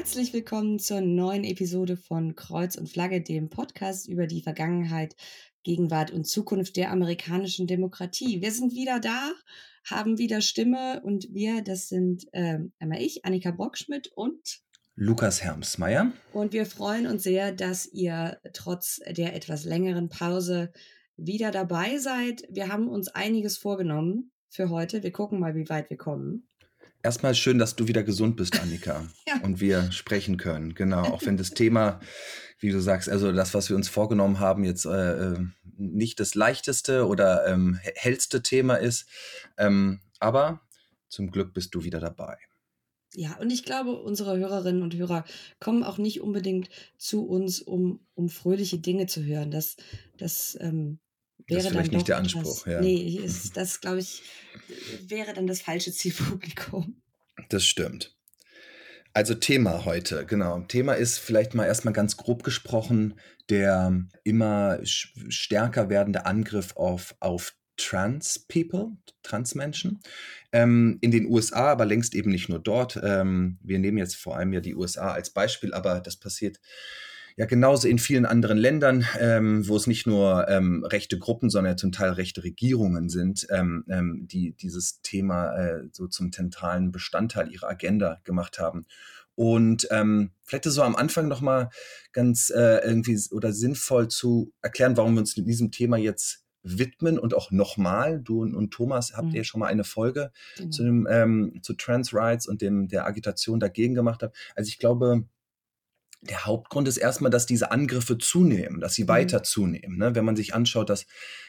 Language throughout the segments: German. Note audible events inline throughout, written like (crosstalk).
Herzlich willkommen zur neuen Episode von Kreuz und Flagge, dem Podcast über die Vergangenheit, Gegenwart und Zukunft der amerikanischen Demokratie. Wir sind wieder da, haben wieder Stimme und wir, das sind äh, einmal ich, Annika Brockschmidt und Lukas Hermsmeier. Und wir freuen uns sehr, dass ihr trotz der etwas längeren Pause wieder dabei seid. Wir haben uns einiges vorgenommen für heute. Wir gucken mal, wie weit wir kommen. Erstmal schön, dass du wieder gesund bist, Annika. (laughs) ja. Und wir sprechen können. Genau. Auch wenn das Thema, wie du sagst, also das, was wir uns vorgenommen haben, jetzt äh, äh nicht das leichteste oder ähm, hellste Thema ist. Ähm, aber zum Glück bist du wieder dabei. Ja, und ich glaube, unsere Hörerinnen und Hörer kommen auch nicht unbedingt zu uns, um, um fröhliche Dinge zu hören. Das, das ähm, wäre das ist vielleicht nicht der Anspruch. Etwas, ja. Nee, ist, das glaube ich, wäre dann das falsche Zielpublikum. Das stimmt. Also Thema heute, genau. Thema ist vielleicht mal erstmal ganz grob gesprochen der immer stärker werdende Angriff auf, auf Trans-People, Trans-Menschen. Ähm, in den USA, aber längst eben nicht nur dort. Ähm, wir nehmen jetzt vor allem ja die USA als Beispiel, aber das passiert ja, genauso in vielen anderen Ländern, ähm, wo es nicht nur ähm, rechte Gruppen, sondern zum Teil rechte Regierungen sind, ähm, ähm, die dieses Thema äh, so zum zentralen Bestandteil ihrer Agenda gemacht haben. Und ähm, vielleicht ist so am Anfang nochmal ganz äh, irgendwie oder sinnvoll zu erklären, warum wir uns mit diesem Thema jetzt widmen und auch nochmal, du und, und, Thomas habt mhm. ihr schon mal eine Folge genau. zu, dem, ähm, zu Trans Rights und dem, der Agitation dagegen gemacht habt. Also ich glaube, der Hauptgrund ist erstmal, dass diese Angriffe zunehmen, dass sie mhm. weiter zunehmen. Ne? Wenn man sich anschaut, dass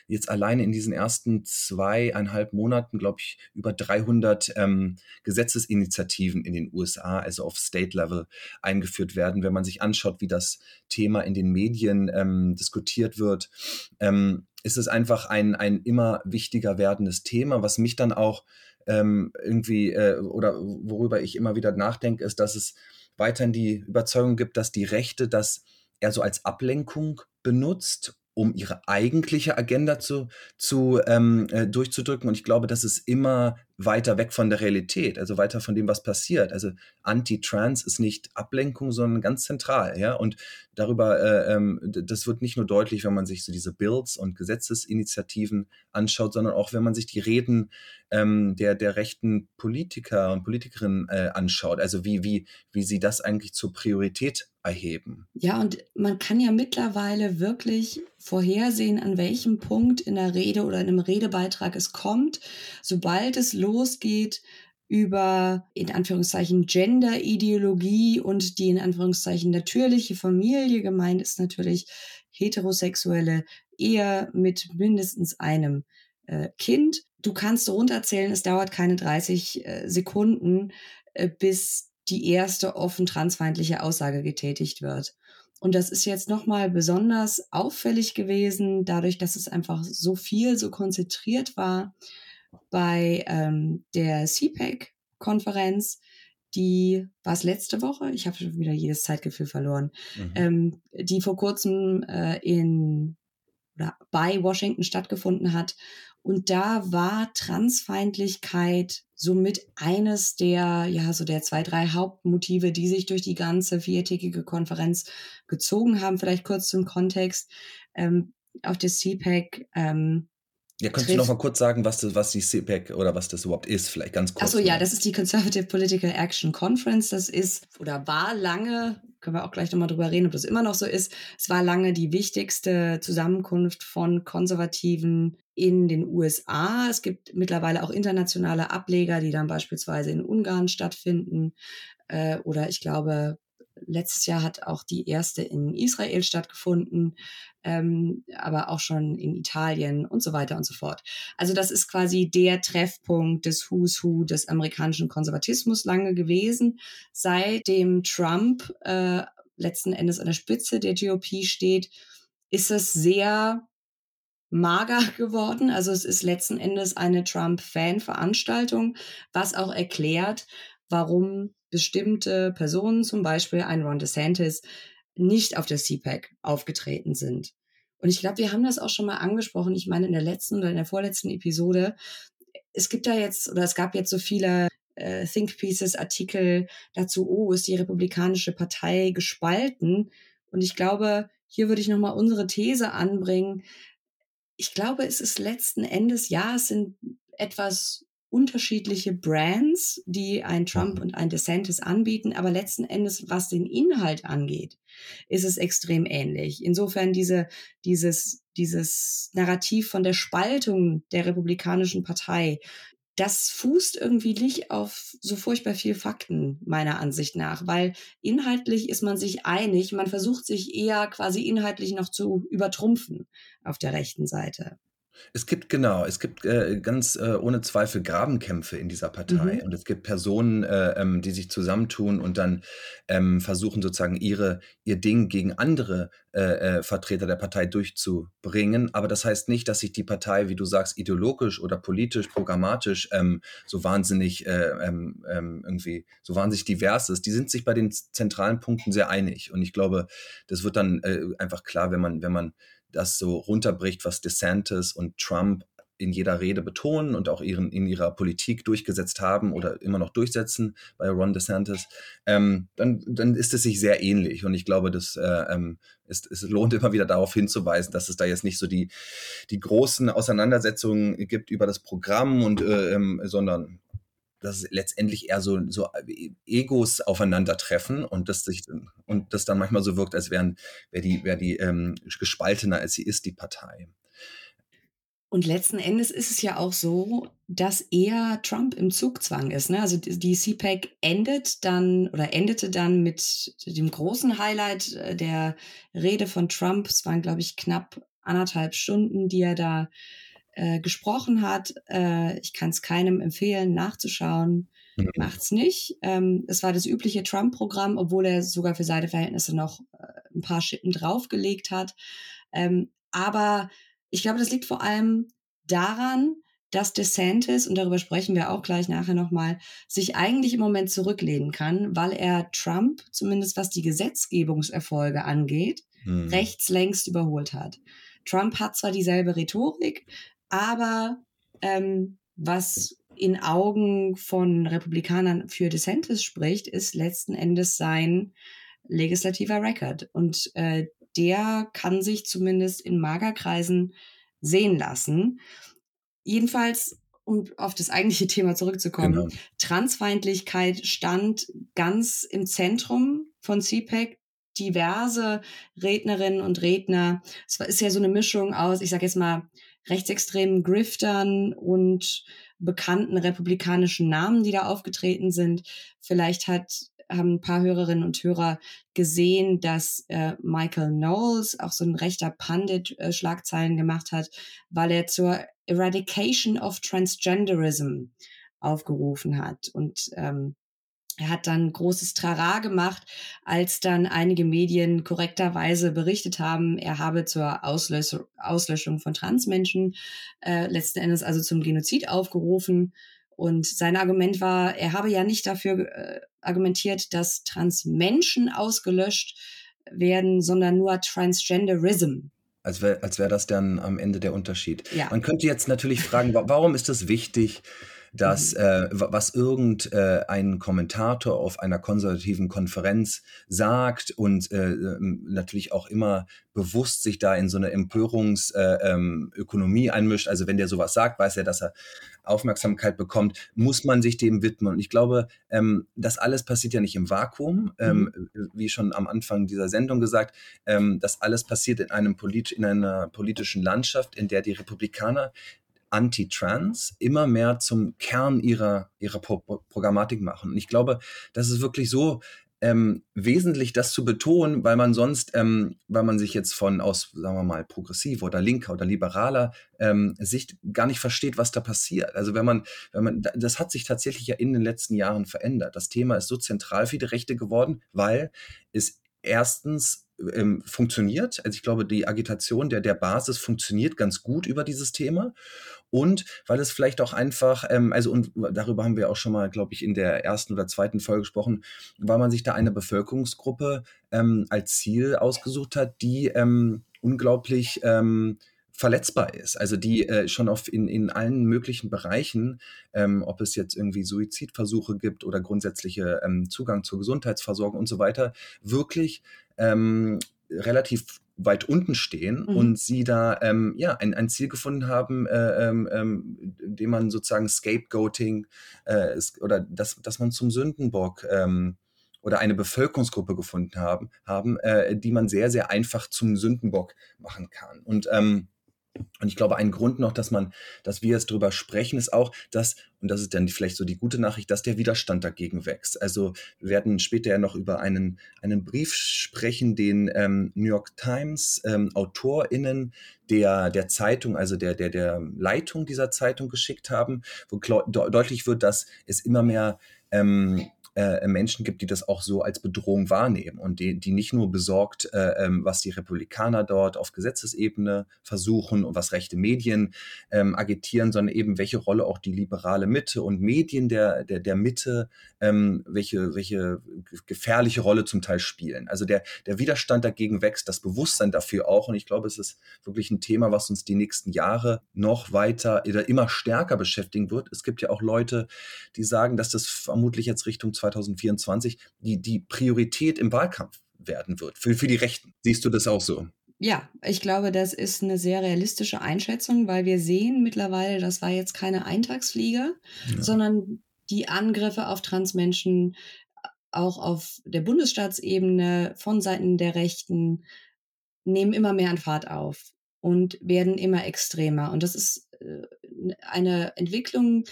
jetzt alleine in diesen ersten zweieinhalb Monaten, glaube ich, über 300 ähm, Gesetzesinitiativen in den USA, also auf State-Level, eingeführt werden. Wenn man sich anschaut, wie das Thema in den Medien ähm, diskutiert wird, ähm, ist es einfach ein, ein immer wichtiger werdendes Thema, was mich dann auch ähm, irgendwie äh, oder worüber ich immer wieder nachdenke, ist, dass es weiterhin die Überzeugung gibt, dass die Rechte das eher so als Ablenkung benutzt, um ihre eigentliche Agenda zu, zu ähm, äh, durchzudrücken. Und ich glaube, das ist immer weiter weg von der Realität, also weiter von dem, was passiert. Also Anti-Trans ist nicht Ablenkung, sondern ganz zentral, ja. Und darüber, äh, ähm, das wird nicht nur deutlich, wenn man sich so diese Bills und Gesetzesinitiativen anschaut, sondern auch, wenn man sich die Reden ähm, der, der rechten Politiker und Politikerinnen äh, anschaut. Also wie, wie, wie sie das eigentlich zur Priorität erheben. Ja, und man kann ja mittlerweile wirklich vorhersehen, an welchem Punkt in der Rede oder in einem Redebeitrag es kommt, sobald es losgeht über in Anführungszeichen Gender-Ideologie und die in Anführungszeichen natürliche Familie gemeint ist natürlich heterosexuelle Ehe mit mindestens einem äh, Kind. Du kannst runterzählen, es dauert keine 30 äh, Sekunden, äh, bis die erste offen transfeindliche Aussage getätigt wird. Und das ist jetzt nochmal besonders auffällig gewesen, dadurch, dass es einfach so viel, so konzentriert war bei ähm, der CPAC-Konferenz, die war es letzte Woche, ich habe schon wieder jedes Zeitgefühl verloren, mhm. ähm, die vor kurzem äh, in oder bei Washington stattgefunden hat. Und da war Transfeindlichkeit somit eines der, ja, so der zwei, drei Hauptmotive, die sich durch die ganze viertägige Konferenz gezogen haben. Vielleicht kurz zum Kontext. Ähm, auf der CPAC ähm, ja, könntest du noch mal kurz sagen, was, das, was die CPAC oder was das überhaupt ist? Vielleicht ganz kurz. Achso, ja, das ist die Conservative Political Action Conference. Das ist oder war lange, können wir auch gleich nochmal drüber reden, ob das immer noch so ist. Es war lange die wichtigste Zusammenkunft von Konservativen in den USA. Es gibt mittlerweile auch internationale Ableger, die dann beispielsweise in Ungarn stattfinden. Äh, oder ich glaube, letztes Jahr hat auch die erste in Israel stattgefunden ähm, aber auch schon in Italien und so weiter und so fort. Also das ist quasi der Treffpunkt des Who's Who des amerikanischen Konservatismus lange gewesen. Seitdem Trump äh, letzten Endes an der Spitze der GOP steht, ist es sehr mager (laughs) geworden. Also es ist letzten Endes eine Trump-Fan-Veranstaltung, was auch erklärt, warum bestimmte Personen, zum Beispiel ein Ron DeSantis, nicht auf der CPAC aufgetreten sind. Und ich glaube, wir haben das auch schon mal angesprochen. Ich meine, in der letzten oder in der vorletzten Episode, es gibt da jetzt oder es gab jetzt so viele äh, Think Pieces Artikel dazu, oh, ist die Republikanische Partei gespalten? Und ich glaube, hier würde ich nochmal unsere These anbringen. Ich glaube, es ist letzten Endes, ja, es sind etwas unterschiedliche Brands, die ein Trump und ein DeSantis anbieten, aber letzten Endes, was den Inhalt angeht, ist es extrem ähnlich. Insofern diese, dieses, dieses Narrativ von der Spaltung der Republikanischen Partei, das fußt irgendwie nicht auf so furchtbar viel Fakten, meiner Ansicht nach, weil inhaltlich ist man sich einig, man versucht sich eher quasi inhaltlich noch zu übertrumpfen auf der rechten Seite. Es gibt genau, es gibt äh, ganz äh, ohne Zweifel Grabenkämpfe in dieser Partei Mhm. und es gibt Personen, äh, ähm, die sich zusammentun und dann ähm, versuchen sozusagen ihre ihr Ding gegen andere äh, äh, Vertreter der Partei durchzubringen. Aber das heißt nicht, dass sich die Partei, wie du sagst, ideologisch oder politisch, programmatisch ähm, so wahnsinnig äh, ähm, ähm, irgendwie so wahnsinnig divers ist. Die sind sich bei den zentralen Punkten sehr einig und ich glaube, das wird dann äh, einfach klar, wenn man wenn man das so runterbricht, was DeSantis und Trump in jeder Rede betonen und auch ihren, in ihrer Politik durchgesetzt haben oder immer noch durchsetzen bei Ron DeSantis, ähm, dann, dann ist es sich sehr ähnlich. Und ich glaube, das, äh, ähm, ist, es lohnt immer wieder darauf hinzuweisen, dass es da jetzt nicht so die, die großen Auseinandersetzungen gibt über das Programm und äh, ähm, sondern dass letztendlich eher so, so Egos aufeinandertreffen und das sich und das dann manchmal so wirkt, als wären wäre die, wär die ähm, gespaltener als sie ist, die Partei. Und letzten Endes ist es ja auch so, dass eher Trump im Zugzwang ist. Ne? Also die CPAC endet dann oder endete dann mit dem großen Highlight äh, der Rede von Trump. Es waren, glaube ich, knapp anderthalb Stunden, die er da äh, gesprochen hat. Äh, ich kann es keinem empfehlen, nachzuschauen. Mhm. Macht's nicht. Ähm, es war das übliche Trump-Programm, obwohl er sogar für seine Verhältnisse noch äh, ein paar Schippen draufgelegt hat. Ähm, aber ich glaube, das liegt vor allem daran, dass DeSantis, und darüber sprechen wir auch gleich nachher nochmal, sich eigentlich im Moment zurücklehnen kann, weil er Trump, zumindest was die Gesetzgebungserfolge angeht, hm. rechts längst überholt hat. Trump hat zwar dieselbe Rhetorik, aber ähm, was in Augen von Republikanern für DeSantis spricht, ist letzten Endes sein legislativer Record. Und äh, der kann sich zumindest in Magerkreisen sehen lassen. Jedenfalls, um auf das eigentliche Thema zurückzukommen, genau. Transfeindlichkeit stand ganz im Zentrum von CPAC diverse Rednerinnen und Redner. Es ist ja so eine Mischung aus, ich sage jetzt mal, rechtsextremen Griftern und bekannten republikanischen Namen, die da aufgetreten sind. Vielleicht hat haben ein paar Hörerinnen und Hörer gesehen, dass äh, Michael Knowles, auch so ein rechter Pandit, äh, Schlagzeilen gemacht hat, weil er zur Eradication of Transgenderism aufgerufen hat. Und ähm, er hat dann großes Trara gemacht, als dann einige Medien korrekterweise berichtet haben, er habe zur Auslösch Auslöschung von Transmenschen äh, letzten Endes also zum Genozid aufgerufen. Und sein Argument war, er habe ja nicht dafür äh, argumentiert, dass Transmenschen ausgelöscht werden, sondern nur Transgenderism. Als wäre als wär das dann am Ende der Unterschied. Ja. Man könnte jetzt natürlich fragen, warum ist es wichtig, dass mhm. äh, was irgendein äh, Kommentator auf einer konservativen Konferenz sagt und äh, ähm, natürlich auch immer bewusst sich da in so eine Empörungsökonomie äh, ähm, einmischt. Also wenn der sowas sagt, weiß er, dass er Aufmerksamkeit bekommt, muss man sich dem widmen. Und ich glaube, ähm, das alles passiert ja nicht im Vakuum, ähm, mhm. wie schon am Anfang dieser Sendung gesagt. Ähm, das alles passiert in einem polit in einer politischen Landschaft, in der die Republikaner Anti-Trans immer mehr zum Kern ihrer, ihrer Pro Programmatik machen. Und ich glaube, das ist wirklich so ähm, wesentlich, das zu betonen, weil man sonst, ähm, weil man sich jetzt von aus, sagen wir mal, progressiver oder linker oder liberaler ähm, Sicht gar nicht versteht, was da passiert. Also wenn man, wenn man, das hat sich tatsächlich ja in den letzten Jahren verändert. Das Thema ist so zentral für die Rechte geworden, weil es erstens ähm, funktioniert. Also ich glaube, die Agitation der, der Basis funktioniert ganz gut über dieses Thema und weil es vielleicht auch einfach, ähm, also und darüber haben wir auch schon mal, glaube ich, in der ersten oder zweiten Folge gesprochen, weil man sich da eine Bevölkerungsgruppe ähm, als Ziel ausgesucht hat, die ähm, unglaublich ähm, verletzbar ist. Also die äh, schon auf in, in allen möglichen Bereichen, ähm, ob es jetzt irgendwie Suizidversuche gibt oder grundsätzliche ähm, Zugang zur Gesundheitsversorgung und so weiter, wirklich ähm, relativ weit unten stehen mhm. und sie da ähm, ja ein, ein Ziel gefunden haben, äh, ähm, ähm dem man sozusagen Scapegoating äh, ist, oder dass, dass man zum Sündenbock ähm, oder eine Bevölkerungsgruppe gefunden haben, haben äh, die man sehr, sehr einfach zum Sündenbock machen kann. Und ähm, und ich glaube, ein Grund noch, dass man, dass wir jetzt drüber sprechen, ist auch, dass, und das ist dann vielleicht so die gute Nachricht, dass der Widerstand dagegen wächst. Also wir werden später ja noch über einen, einen Brief sprechen, den ähm, New York Times ähm, AutorInnen der, der Zeitung, also der, der, der Leitung dieser Zeitung geschickt haben, wo deutlich wird, dass es immer mehr ähm, äh, Menschen gibt, die das auch so als Bedrohung wahrnehmen und die, die nicht nur besorgt, äh, ähm, was die Republikaner dort auf Gesetzesebene versuchen und was rechte Medien ähm, agitieren, sondern eben welche Rolle auch die liberale Mitte und Medien der, der, der Mitte, ähm, welche, welche gefährliche Rolle zum Teil spielen. Also der, der Widerstand dagegen wächst, das Bewusstsein dafür auch und ich glaube, es ist wirklich ein Thema, was uns die nächsten Jahre noch weiter oder immer stärker beschäftigen wird. Es gibt ja auch Leute, die sagen, dass das vermutlich jetzt Richtung 2024 die, die Priorität im Wahlkampf werden wird für, für die Rechten. Siehst du das auch so? Ja, ich glaube, das ist eine sehr realistische Einschätzung, weil wir sehen mittlerweile, das war jetzt keine Eintagsfliege, ja. sondern die Angriffe auf Transmenschen auch auf der Bundesstaatsebene von Seiten der Rechten nehmen immer mehr an Fahrt auf und werden immer extremer. Und das ist äh, eine Entwicklung,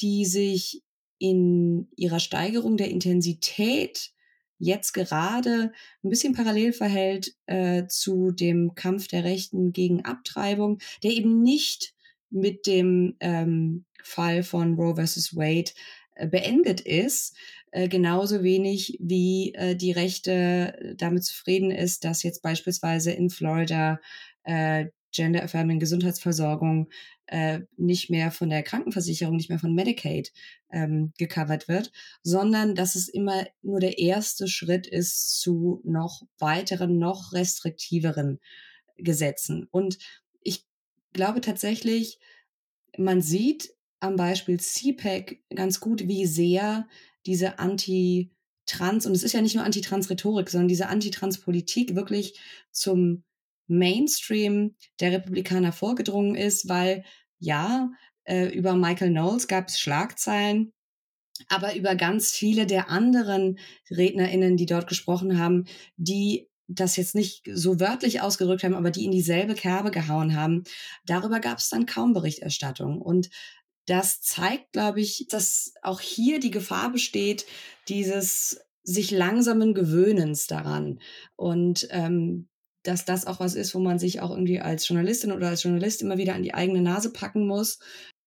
die sich in ihrer Steigerung der Intensität jetzt gerade ein bisschen parallel verhält äh, zu dem Kampf der Rechten gegen Abtreibung, der eben nicht mit dem ähm, Fall von Roe versus Wade äh, beendet ist, äh, genauso wenig wie äh, die Rechte damit zufrieden ist, dass jetzt beispielsweise in Florida äh, gender-affirming Gesundheitsversorgung äh, nicht mehr von der Krankenversicherung, nicht mehr von Medicaid ähm, gecovert wird, sondern dass es immer nur der erste Schritt ist zu noch weiteren, noch restriktiveren Gesetzen. Und ich glaube tatsächlich, man sieht am Beispiel CPAC ganz gut, wie sehr diese Anti-Trans, und es ist ja nicht nur Anti-Trans-Rhetorik, sondern diese Anti-Trans-Politik wirklich zum Mainstream der Republikaner vorgedrungen ist, weil ja, äh, über Michael Knowles gab es Schlagzeilen, aber über ganz viele der anderen RednerInnen, die dort gesprochen haben, die das jetzt nicht so wörtlich ausgedrückt haben, aber die in dieselbe Kerbe gehauen haben, darüber gab es dann kaum Berichterstattung. Und das zeigt, glaube ich, dass auch hier die Gefahr besteht, dieses sich langsamen Gewöhnens daran. Und ähm, dass das auch was ist, wo man sich auch irgendwie als Journalistin oder als Journalist immer wieder an die eigene Nase packen muss,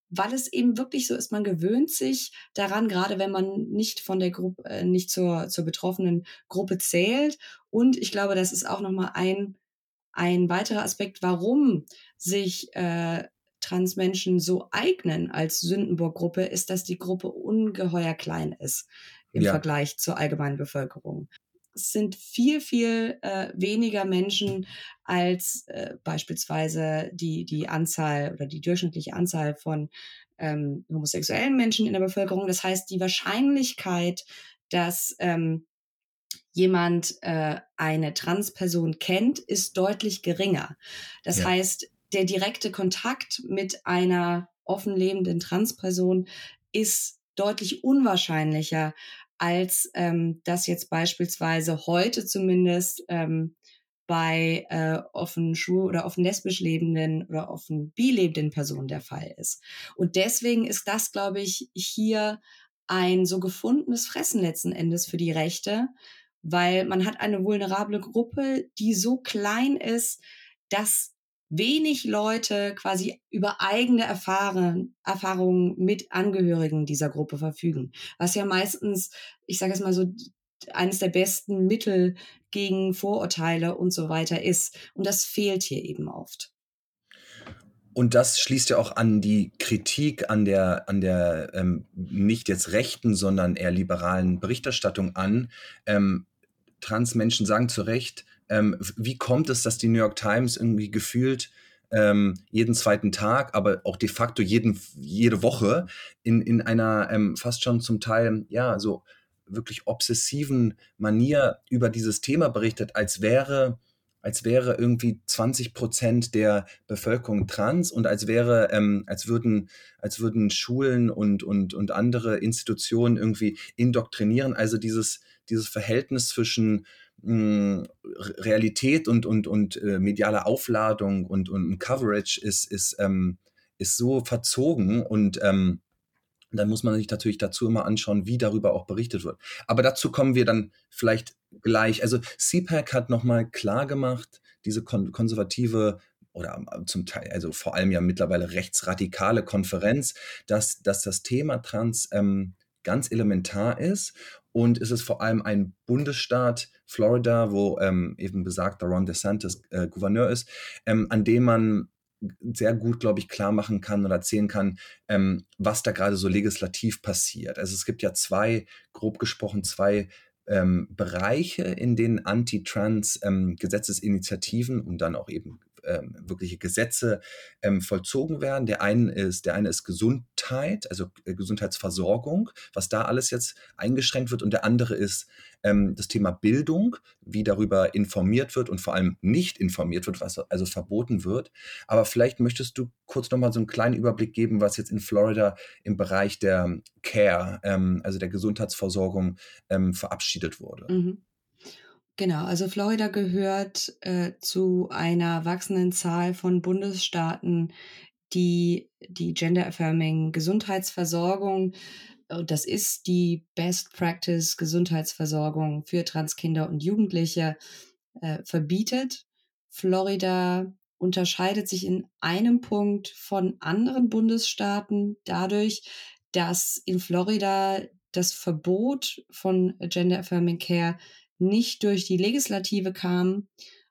weil es eben wirklich so ist, man gewöhnt sich daran, gerade wenn man nicht von der Gruppe, äh, nicht zur, zur betroffenen Gruppe zählt. Und ich glaube, das ist auch nochmal ein, ein weiterer Aspekt, warum sich äh, Transmenschen so eignen als Sündenburg-Gruppe, ist, dass die Gruppe ungeheuer klein ist im ja. Vergleich zur allgemeinen Bevölkerung sind viel, viel äh, weniger Menschen als äh, beispielsweise die, die Anzahl oder die durchschnittliche Anzahl von ähm, homosexuellen Menschen in der Bevölkerung. Das heißt, die Wahrscheinlichkeit, dass ähm, jemand äh, eine Transperson kennt, ist deutlich geringer. Das ja. heißt, der direkte Kontakt mit einer offen lebenden Transperson ist deutlich unwahrscheinlicher als ähm, das jetzt beispielsweise heute zumindest ähm, bei äh, offen schwul oder offen lesbisch lebenden oder offen bi lebenden Personen der Fall ist. Und deswegen ist das, glaube ich, hier ein so gefundenes Fressen letzten Endes für die Rechte, weil man hat eine vulnerable Gruppe, die so klein ist, dass wenig Leute quasi über eigene Erfahrungen mit Angehörigen dieser Gruppe verfügen. Was ja meistens, ich sage es mal so, eines der besten Mittel gegen Vorurteile und so weiter ist. Und das fehlt hier eben oft. Und das schließt ja auch an die Kritik an der, an der ähm, nicht jetzt rechten, sondern eher liberalen Berichterstattung an. Ähm, Transmenschen sagen zu Recht, ähm, wie kommt es, dass die New York Times irgendwie gefühlt ähm, jeden zweiten Tag, aber auch de facto jeden, jede Woche in, in einer ähm, fast schon zum Teil, ja, so wirklich obsessiven Manier über dieses Thema berichtet, als wäre als wäre irgendwie 20 Prozent der Bevölkerung trans und als wäre, ähm, als würden, als würden Schulen und, und, und andere Institutionen irgendwie indoktrinieren. Also dieses, dieses Verhältnis zwischen Realität und, und, und äh, medialer Aufladung und, und Coverage ist, ist, ähm, ist so verzogen und ähm, dann muss man sich natürlich dazu immer anschauen, wie darüber auch berichtet wird. Aber dazu kommen wir dann vielleicht gleich. Also CPAC hat nochmal klar gemacht, diese kon konservative oder äh, zum Teil, also vor allem ja mittlerweile rechtsradikale Konferenz, dass, dass das Thema Trans ähm, ganz elementar ist. Und es ist vor allem ein Bundesstaat, Florida, wo ähm, eben besagter Ron DeSantis äh, Gouverneur ist, ähm, an dem man sehr gut, glaube ich, klar machen kann oder erzählen kann, ähm, was da gerade so legislativ passiert. Also es gibt ja zwei, grob gesprochen, zwei ähm, Bereiche, in denen Anti-Trans-Gesetzesinitiativen ähm, und dann auch eben ähm, wirkliche Gesetze ähm, vollzogen werden. Der eine ist, der eine ist Gesundheit, also äh, Gesundheitsversorgung, was da alles jetzt eingeschränkt wird, und der andere ist ähm, das Thema Bildung, wie darüber informiert wird und vor allem nicht informiert wird, was also verboten wird. Aber vielleicht möchtest du kurz nochmal so einen kleinen Überblick geben, was jetzt in Florida im Bereich der Care, ähm, also der Gesundheitsversorgung, ähm, verabschiedet wurde. Mhm. Genau, also Florida gehört äh, zu einer wachsenden Zahl von Bundesstaaten, die die Gender-Affirming Gesundheitsversorgung, äh, das ist die Best Practice Gesundheitsversorgung für Transkinder und Jugendliche, äh, verbietet. Florida unterscheidet sich in einem Punkt von anderen Bundesstaaten dadurch, dass in Florida das Verbot von Gender Affirming Care nicht durch die Legislative kam,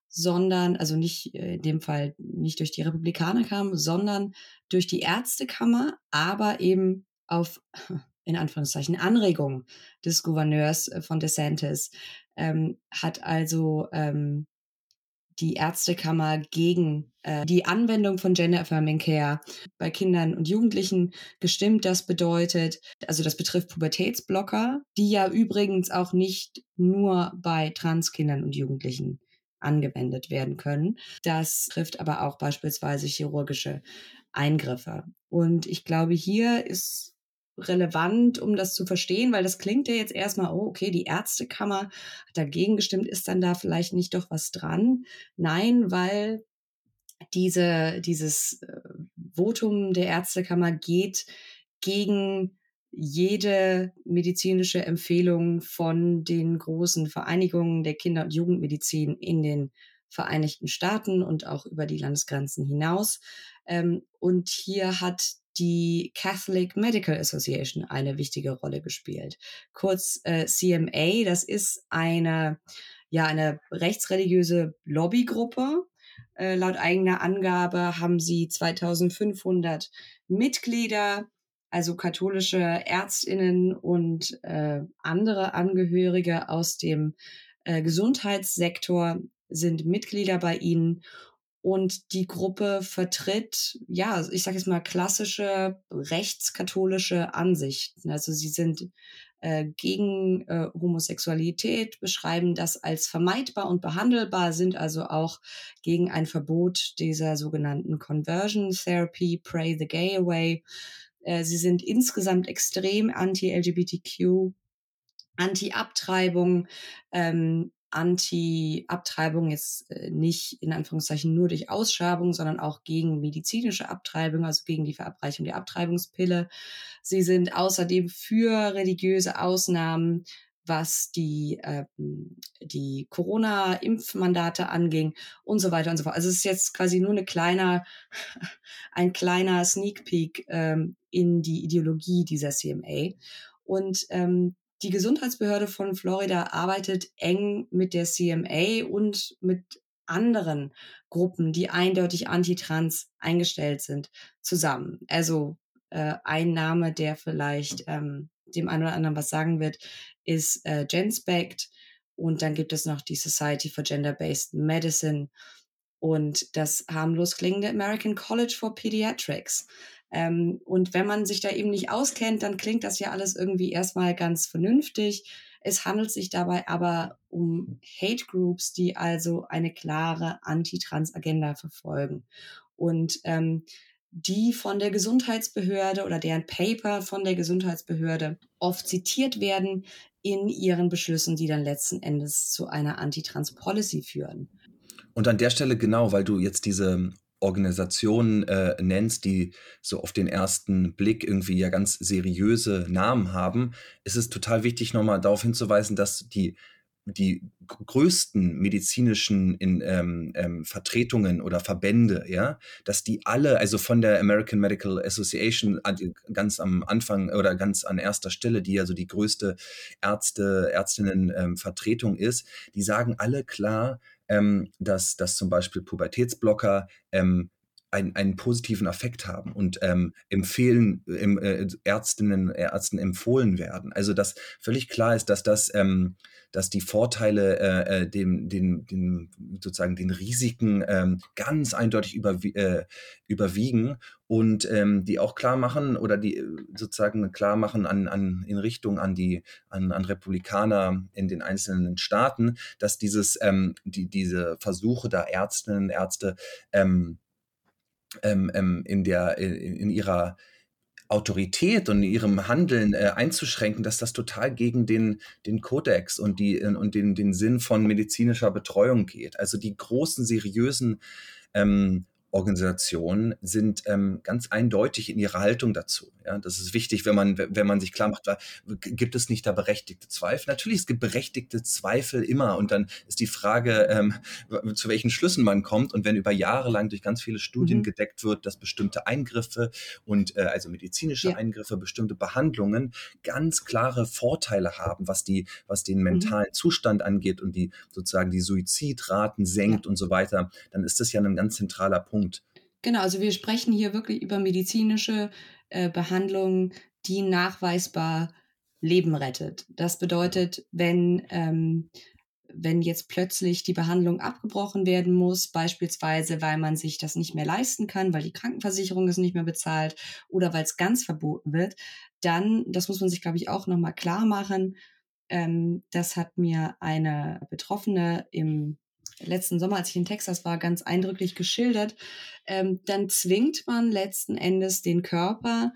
sondern, also nicht äh, in dem Fall nicht durch die Republikaner kam, sondern durch die Ärztekammer, aber eben auf, (laughs) in Anführungszeichen, Anregung des Gouverneurs äh, von DeSantis, ähm, hat also ähm, die Ärztekammer gegen äh, die Anwendung von Gender Affirming Care bei Kindern und Jugendlichen gestimmt. Das bedeutet, also das betrifft Pubertätsblocker, die ja übrigens auch nicht nur bei Transkindern und Jugendlichen angewendet werden können. Das trifft aber auch beispielsweise chirurgische Eingriffe. Und ich glaube, hier ist relevant, um das zu verstehen, weil das klingt ja jetzt erstmal, oh, okay, die Ärztekammer hat dagegen gestimmt, ist dann da vielleicht nicht doch was dran? Nein, weil diese, dieses äh, Votum der Ärztekammer geht gegen jede medizinische Empfehlung von den großen Vereinigungen der Kinder- und Jugendmedizin in den Vereinigten Staaten und auch über die Landesgrenzen hinaus. Ähm, und hier hat die Catholic Medical Association eine wichtige Rolle gespielt. Kurz äh, CMA, das ist eine, ja, eine rechtsreligiöse Lobbygruppe. Äh, laut eigener Angabe haben sie 2500 Mitglieder, also katholische Ärztinnen und äh, andere Angehörige aus dem äh, Gesundheitssektor sind Mitglieder bei ihnen und die Gruppe vertritt, ja, ich sage jetzt mal klassische rechtskatholische Ansichten. Also sie sind äh, gegen äh, Homosexualität, beschreiben das als vermeidbar und behandelbar, sind also auch gegen ein Verbot dieser sogenannten Conversion Therapy, Pray the Gay Away. Äh, sie sind insgesamt extrem anti-LGBTQ, Anti-Abtreibung, ähm, Anti-Abtreibung jetzt äh, nicht in Anführungszeichen nur durch Ausschabung, sondern auch gegen medizinische Abtreibung, also gegen die Verabreichung der Abtreibungspille. Sie sind außerdem für religiöse Ausnahmen, was die, ähm, die Corona-Impfmandate anging und so weiter und so fort. Also es ist jetzt quasi nur eine kleiner, (laughs) ein kleiner Sneak Peek ähm, in die Ideologie dieser CMA. Und ähm, die Gesundheitsbehörde von Florida arbeitet eng mit der CMA und mit anderen Gruppen, die eindeutig antitrans eingestellt sind, zusammen. Also äh, ein Name, der vielleicht ähm, dem einen oder anderen was sagen wird, ist äh, GenSpect. Und dann gibt es noch die Society for Gender-Based Medicine. und das harmlos klingende American College for Pediatrics. Ähm, und wenn man sich da eben nicht auskennt, dann klingt das ja alles irgendwie erstmal ganz vernünftig. Es handelt sich dabei aber um Hate Groups, die also eine klare Anti-Trans-Agenda verfolgen. Und ähm, die von der Gesundheitsbehörde oder deren Paper von der Gesundheitsbehörde oft zitiert werden in ihren Beschlüssen, die dann letzten Endes zu einer Anti-Trans-Policy führen. Und an der Stelle genau, weil du jetzt diese Organisationen äh, nennst, die so auf den ersten Blick irgendwie ja ganz seriöse Namen haben, ist es total wichtig, nochmal darauf hinzuweisen, dass die die größten medizinischen in, ähm, ähm, Vertretungen oder Verbände, ja, dass die alle, also von der American Medical Association ganz am Anfang oder ganz an erster Stelle, die ja so die größte Ärzte, Ärztinnen-Vertretung ähm, ist, die sagen alle klar, ähm, dass, dass zum Beispiel Pubertätsblocker ähm, einen, einen positiven Effekt haben und ähm, empfehlen, ähm, äh, Ärztinnen, Ärzten empfohlen werden. Also dass völlig klar ist, dass das, ähm, dass die Vorteile äh, äh dem, dem, dem, sozusagen den Risiken ähm, ganz eindeutig überwie äh, überwiegen und ähm, die auch klar machen oder die äh, sozusagen klar machen an, an, in Richtung an die an, an Republikaner in den einzelnen Staaten, dass dieses ähm, die, diese Versuche da Ärztinnen Ärzte ähm, ähm, ähm, in, der, in, in ihrer Autorität und ihrem Handeln äh, einzuschränken, dass das total gegen den, den Kodex und, die, und den, den Sinn von medizinischer Betreuung geht. Also die großen, seriösen ähm, Organisationen sind ähm, ganz eindeutig in ihrer Haltung dazu. Ja, das ist wichtig, wenn man, wenn man sich klar macht, gibt es nicht da berechtigte Zweifel? Natürlich, es gibt berechtigte Zweifel immer und dann ist die Frage, ähm, zu welchen Schlüssen man kommt und wenn über Jahre lang durch ganz viele Studien mhm. gedeckt wird, dass bestimmte Eingriffe und äh, also medizinische ja. Eingriffe, bestimmte Behandlungen ganz klare Vorteile haben, was die, was den mhm. mentalen mhm. Zustand angeht und die sozusagen die Suizidraten senkt ja. und so weiter, dann ist das ja ein ganz zentraler Punkt. Genau, also wir sprechen hier wirklich über medizinische äh, Behandlung, die nachweisbar Leben rettet. Das bedeutet, wenn, ähm, wenn jetzt plötzlich die Behandlung abgebrochen werden muss, beispielsweise weil man sich das nicht mehr leisten kann, weil die Krankenversicherung es nicht mehr bezahlt oder weil es ganz verboten wird, dann, das muss man sich, glaube ich, auch nochmal klar machen, ähm, das hat mir eine Betroffene im letzten Sommer, als ich in Texas war, ganz eindrücklich geschildert, ähm, dann zwingt man letzten Endes den Körper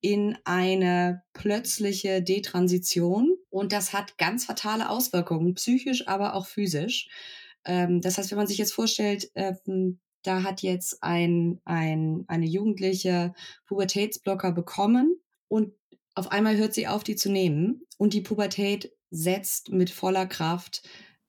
in eine plötzliche Detransition und das hat ganz fatale Auswirkungen, psychisch, aber auch physisch. Ähm, das heißt, wenn man sich jetzt vorstellt, ähm, da hat jetzt ein, ein, eine Jugendliche Pubertätsblocker bekommen und auf einmal hört sie auf, die zu nehmen und die Pubertät setzt mit voller Kraft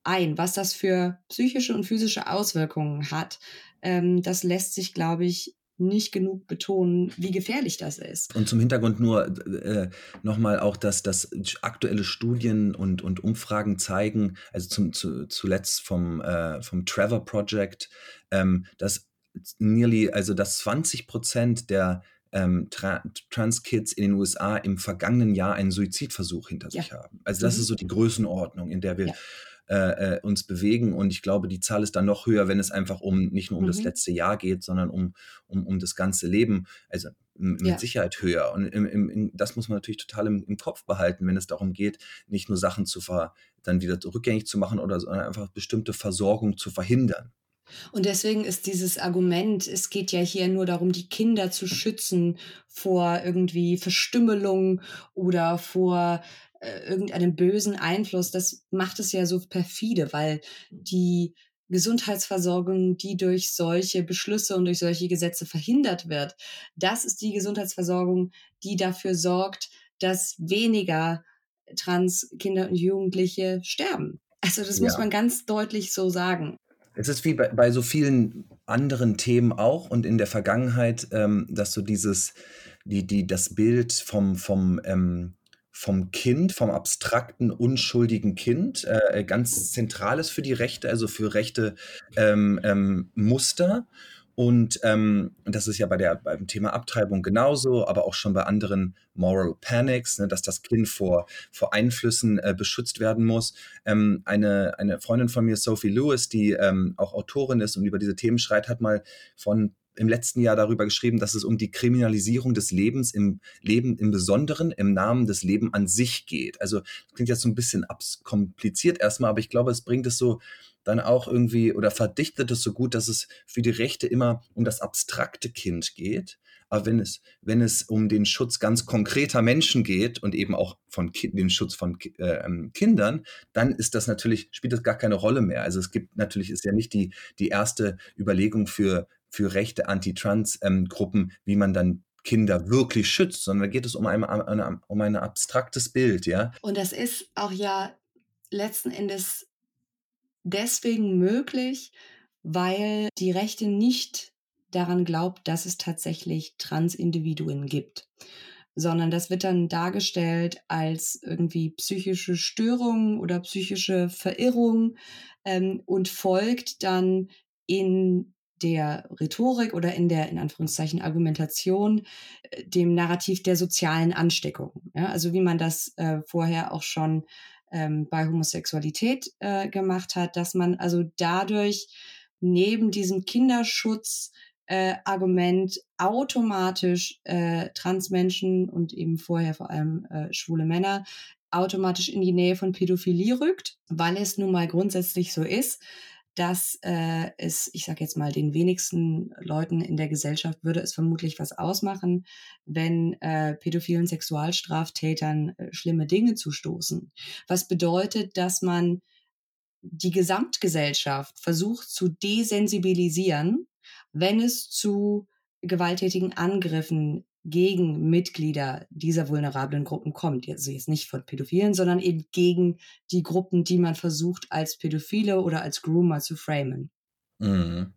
ein. Was das für psychische und physische Auswirkungen hat, ähm, das lässt sich, glaube ich, nicht genug betonen, wie gefährlich das ist. Und zum Hintergrund nur äh, nochmal auch, dass, dass aktuelle Studien und, und Umfragen zeigen, also zum, zu, zuletzt vom, äh, vom Trevor Project, ähm, dass nearly, also dass 20 Prozent der ähm, Tra Trans-Kids in den USA im vergangenen Jahr einen Suizidversuch hinter ja. sich haben. Also das mhm. ist so die Größenordnung, in der wir ja äh, äh, uns bewegen. Und ich glaube, die Zahl ist dann noch höher, wenn es einfach um nicht nur um mhm. das letzte Jahr geht, sondern um, um, um das ganze Leben. Also mit ja. Sicherheit höher. Und im, im, im, das muss man natürlich total im, im, Kopf behalten, wenn es darum geht, nicht nur Sachen zu ver, dann wieder rückgängig zu machen oder sondern einfach bestimmte Versorgung zu verhindern. Und deswegen ist dieses Argument, es geht ja hier nur darum, die Kinder zu schützen vor irgendwie Verstümmelung oder vor äh, irgendeinem bösen Einfluss, das macht es ja so perfide, weil die Gesundheitsversorgung, die durch solche Beschlüsse und durch solche Gesetze verhindert wird, das ist die Gesundheitsversorgung, die dafür sorgt, dass weniger Trans-Kinder und Jugendliche sterben. Also das ja. muss man ganz deutlich so sagen. Es ist wie bei, bei, so vielen anderen Themen auch und in der Vergangenheit, ähm, dass so dieses, die, die, das Bild vom, vom ähm, vom Kind, vom abstrakten, unschuldigen Kind, äh, ganz zentrales für die Rechte, also für rechte ähm, ähm, Muster. Und ähm, das ist ja bei der, beim Thema Abtreibung genauso, aber auch schon bei anderen Moral Panics, ne, dass das Kind vor, vor Einflüssen äh, beschützt werden muss. Ähm, eine, eine Freundin von mir, Sophie Lewis, die ähm, auch Autorin ist und über diese Themen schreibt, hat mal von im letzten Jahr darüber geschrieben, dass es um die Kriminalisierung des Lebens im Leben im Besonderen, im Namen des Lebens an sich geht. Also klingt jetzt so ein bisschen kompliziert erstmal, aber ich glaube, es bringt es so dann auch irgendwie oder verdichtet es so gut, dass es für die Rechte immer um das abstrakte Kind geht. Aber wenn es, wenn es um den Schutz ganz konkreter Menschen geht und eben auch von den Schutz von äh, ähm, Kindern, dann ist das natürlich, spielt das gar keine Rolle mehr. Also es gibt natürlich, ist ja nicht die, die erste Überlegung für, für rechte Anti-Trans-Gruppen, ähm, wie man dann Kinder wirklich schützt, sondern da geht es um ein, um ein abstraktes Bild, ja. Und das ist auch ja letzten Endes deswegen möglich, weil die Rechte nicht daran glaubt, dass es tatsächlich Transindividuen gibt, sondern das wird dann dargestellt als irgendwie psychische Störung oder psychische Verirrung ähm, und folgt dann in der Rhetorik oder in der, in Anführungszeichen, Argumentation äh, dem Narrativ der sozialen Ansteckung. Ja? Also wie man das äh, vorher auch schon ähm, bei Homosexualität äh, gemacht hat, dass man also dadurch neben diesem Kinderschutz äh, Argument automatisch äh, Transmenschen und eben vorher vor allem äh, schwule Männer automatisch in die Nähe von Pädophilie rückt, weil es nun mal grundsätzlich so ist, dass äh, es, ich sage jetzt mal, den wenigsten Leuten in der Gesellschaft würde es vermutlich was ausmachen, wenn äh, pädophilen Sexualstraftätern äh, schlimme Dinge zustoßen. Was bedeutet, dass man die Gesamtgesellschaft versucht zu desensibilisieren, wenn es zu gewalttätigen Angriffen gegen Mitglieder dieser vulnerablen Gruppen kommt. Also jetzt nicht von Pädophilen, sondern eben gegen die Gruppen, die man versucht als Pädophile oder als Groomer zu framen. Mhm.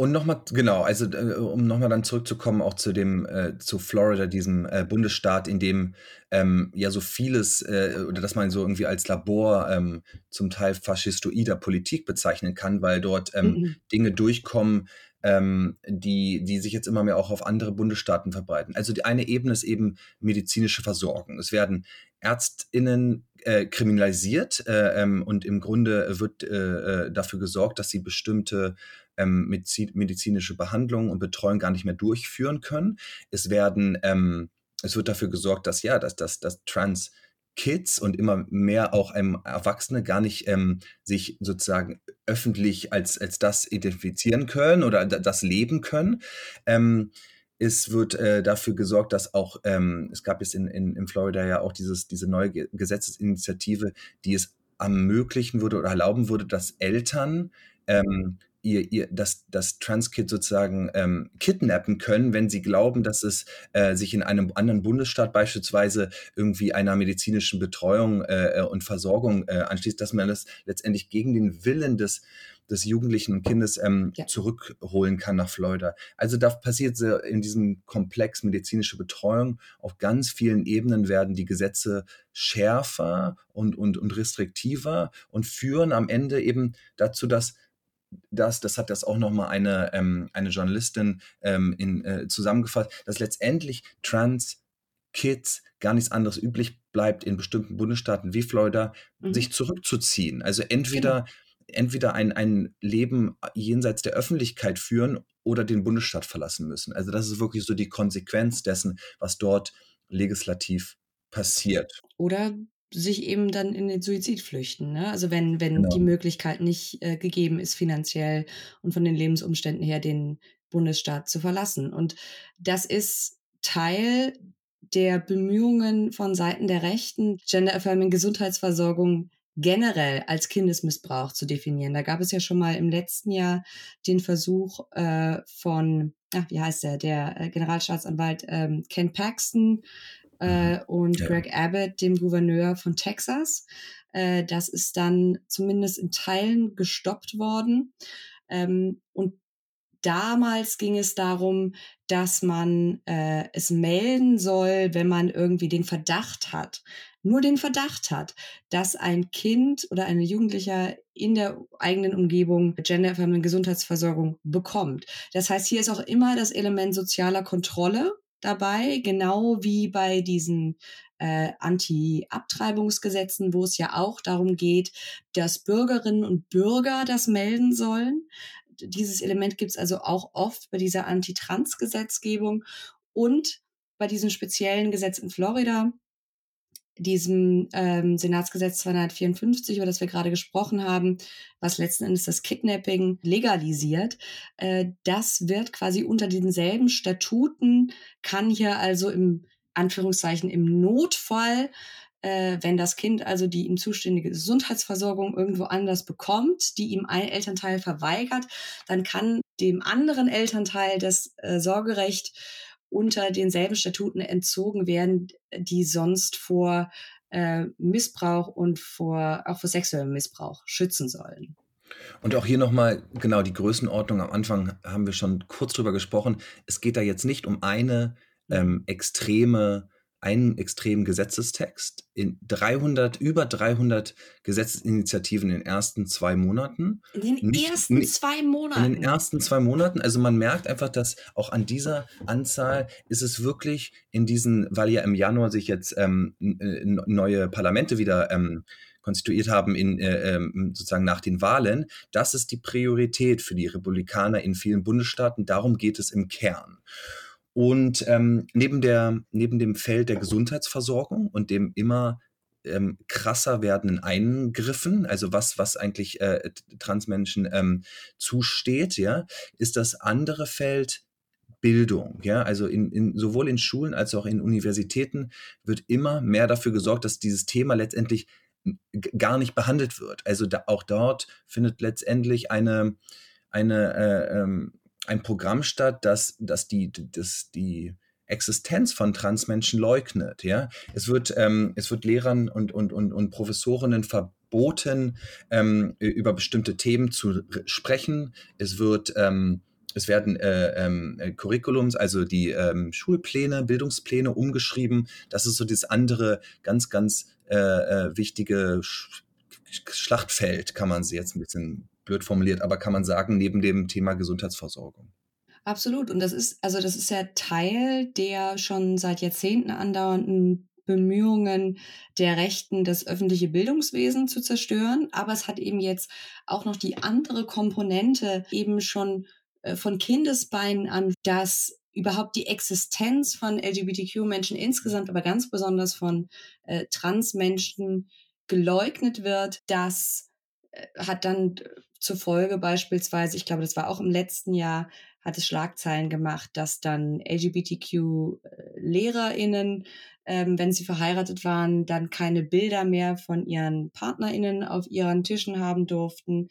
Und nochmal, genau, also äh, um nochmal dann zurückzukommen, auch zu dem, äh, zu Florida, diesem äh, Bundesstaat, in dem ähm, ja so vieles, äh, oder dass man so irgendwie als Labor ähm, zum Teil faschistoider Politik bezeichnen kann, weil dort ähm, mhm. Dinge durchkommen, ähm, die, die sich jetzt immer mehr auch auf andere Bundesstaaten verbreiten. Also die eine Ebene ist eben medizinische Versorgung. Es werden ÄrztInnen äh, kriminalisiert äh, ähm, und im Grunde wird äh, äh dafür gesorgt, dass sie bestimmte ähm, medizinische Behandlungen und Betreuung gar nicht mehr durchführen können. Es werden, ähm, es wird dafür gesorgt, dass ja, dass, dass, dass Trans Kids und immer mehr auch ähm, Erwachsene gar nicht ähm, sich sozusagen öffentlich als, als das identifizieren können oder das leben können. Ähm, es wird äh, dafür gesorgt, dass auch, ähm, es gab jetzt in, in, in Florida ja auch dieses, diese neue Gesetzesinitiative, die es ermöglichen würde oder erlauben würde, dass Eltern ähm, ihr, ihr das, das Transkid sozusagen ähm, kidnappen können, wenn sie glauben, dass es äh, sich in einem anderen Bundesstaat beispielsweise irgendwie einer medizinischen Betreuung äh, äh, und Versorgung äh, anschließt, dass man das letztendlich gegen den Willen des, des jugendlichen Kindes ähm, ja. zurückholen kann nach Florida. Also da passiert in diesem Komplex medizinische Betreuung auf ganz vielen Ebenen werden die Gesetze schärfer und, und, und restriktiver und führen am Ende eben dazu, dass das, das hat das auch nochmal eine, ähm, eine Journalistin ähm, in, äh, zusammengefasst, dass letztendlich Trans Kids gar nichts anderes üblich bleibt, in bestimmten Bundesstaaten wie Florida mhm. sich zurückzuziehen. Also entweder, genau. entweder ein, ein Leben jenseits der Öffentlichkeit führen oder den Bundesstaat verlassen müssen. Also das ist wirklich so die Konsequenz dessen, was dort legislativ passiert. Oder sich eben dann in den Suizid flüchten. Ne? Also wenn, wenn genau. die Möglichkeit nicht äh, gegeben ist, finanziell und von den Lebensumständen her den Bundesstaat zu verlassen. Und das ist Teil der Bemühungen von Seiten der Rechten, Gender-Affirming Gesundheitsversorgung generell als Kindesmissbrauch zu definieren. Da gab es ja schon mal im letzten Jahr den Versuch äh, von, ach, wie heißt der, der äh, Generalstaatsanwalt ähm, Ken Paxton, äh, und ja. Greg Abbott, dem Gouverneur von Texas. Äh, das ist dann zumindest in Teilen gestoppt worden. Ähm, und damals ging es darum, dass man äh, es melden soll, wenn man irgendwie den Verdacht hat, nur den Verdacht hat, dass ein Kind oder eine Jugendlicher in der eigenen Umgebung genderfeminine Gesundheitsversorgung bekommt. Das heißt, hier ist auch immer das Element sozialer Kontrolle dabei, genau wie bei diesen äh, Anti-Abtreibungsgesetzen, wo es ja auch darum geht, dass Bürgerinnen und Bürger das melden sollen. Dieses Element gibt es also auch oft bei dieser Anti-Trans-Gesetzgebung und bei diesem speziellen Gesetz in Florida, diesem ähm, Senatsgesetz 254, über das wir gerade gesprochen haben, was letzten Endes das Kidnapping legalisiert, äh, das wird quasi unter denselben Statuten, kann hier also im Anführungszeichen im Notfall, äh, wenn das Kind also die ihm zuständige Gesundheitsversorgung irgendwo anders bekommt, die ihm ein Elternteil verweigert, dann kann dem anderen Elternteil das äh, Sorgerecht unter denselben Statuten entzogen werden, die sonst vor äh, Missbrauch und vor, auch vor sexuellem Missbrauch schützen sollen. Und auch hier nochmal, genau, die Größenordnung am Anfang haben wir schon kurz drüber gesprochen. Es geht da jetzt nicht um eine ähm, extreme einen extremen Gesetzestext in 300, über 300 Gesetzesinitiativen in den ersten zwei Monaten. In den Nicht, ersten zwei Monaten? In den ersten zwei Monaten. Also man merkt einfach, dass auch an dieser Anzahl ist es wirklich in diesen, weil ja im Januar sich jetzt ähm, neue Parlamente wieder ähm, konstituiert haben in, äh, ähm, sozusagen nach den Wahlen, das ist die Priorität für die Republikaner in vielen Bundesstaaten. Darum geht es im Kern. Und ähm, neben, der, neben dem Feld der Gesundheitsversorgung und dem immer ähm, krasser werdenden Eingriffen, also was, was eigentlich äh, Transmenschen ähm, zusteht, ja, ist das andere Feld Bildung, ja, also in, in, sowohl in Schulen als auch in Universitäten wird immer mehr dafür gesorgt, dass dieses Thema letztendlich gar nicht behandelt wird. Also da, auch dort findet letztendlich eine, eine äh, ähm, ein Programm statt, das, das die, das die Existenz von Transmenschen leugnet. Ja? Es, wird, ähm, es wird Lehrern und, und, und, und Professorinnen verboten, ähm, über bestimmte Themen zu sprechen. Es wird ähm, es werden äh, ähm, äh, Curriculums, also die ähm, Schulpläne, Bildungspläne umgeschrieben. Das ist so das andere ganz, ganz äh, äh, wichtige Sch Schlachtfeld, kann man sie jetzt ein bisschen blöd formuliert, aber kann man sagen, neben dem Thema Gesundheitsversorgung. Absolut. Und das ist, also das ist ja Teil der schon seit Jahrzehnten andauernden Bemühungen der Rechten, das öffentliche Bildungswesen zu zerstören. Aber es hat eben jetzt auch noch die andere Komponente, eben schon äh, von Kindesbeinen an, dass überhaupt die Existenz von LGBTQ-Menschen insgesamt, aber ganz besonders von äh, Trans-Menschen geleugnet wird, dass äh, hat dann zur Folge beispielsweise, ich glaube, das war auch im letzten Jahr, hat es Schlagzeilen gemacht, dass dann LGBTQ-LehrerInnen, ähm, wenn sie verheiratet waren, dann keine Bilder mehr von ihren PartnerInnen auf ihren Tischen haben durften,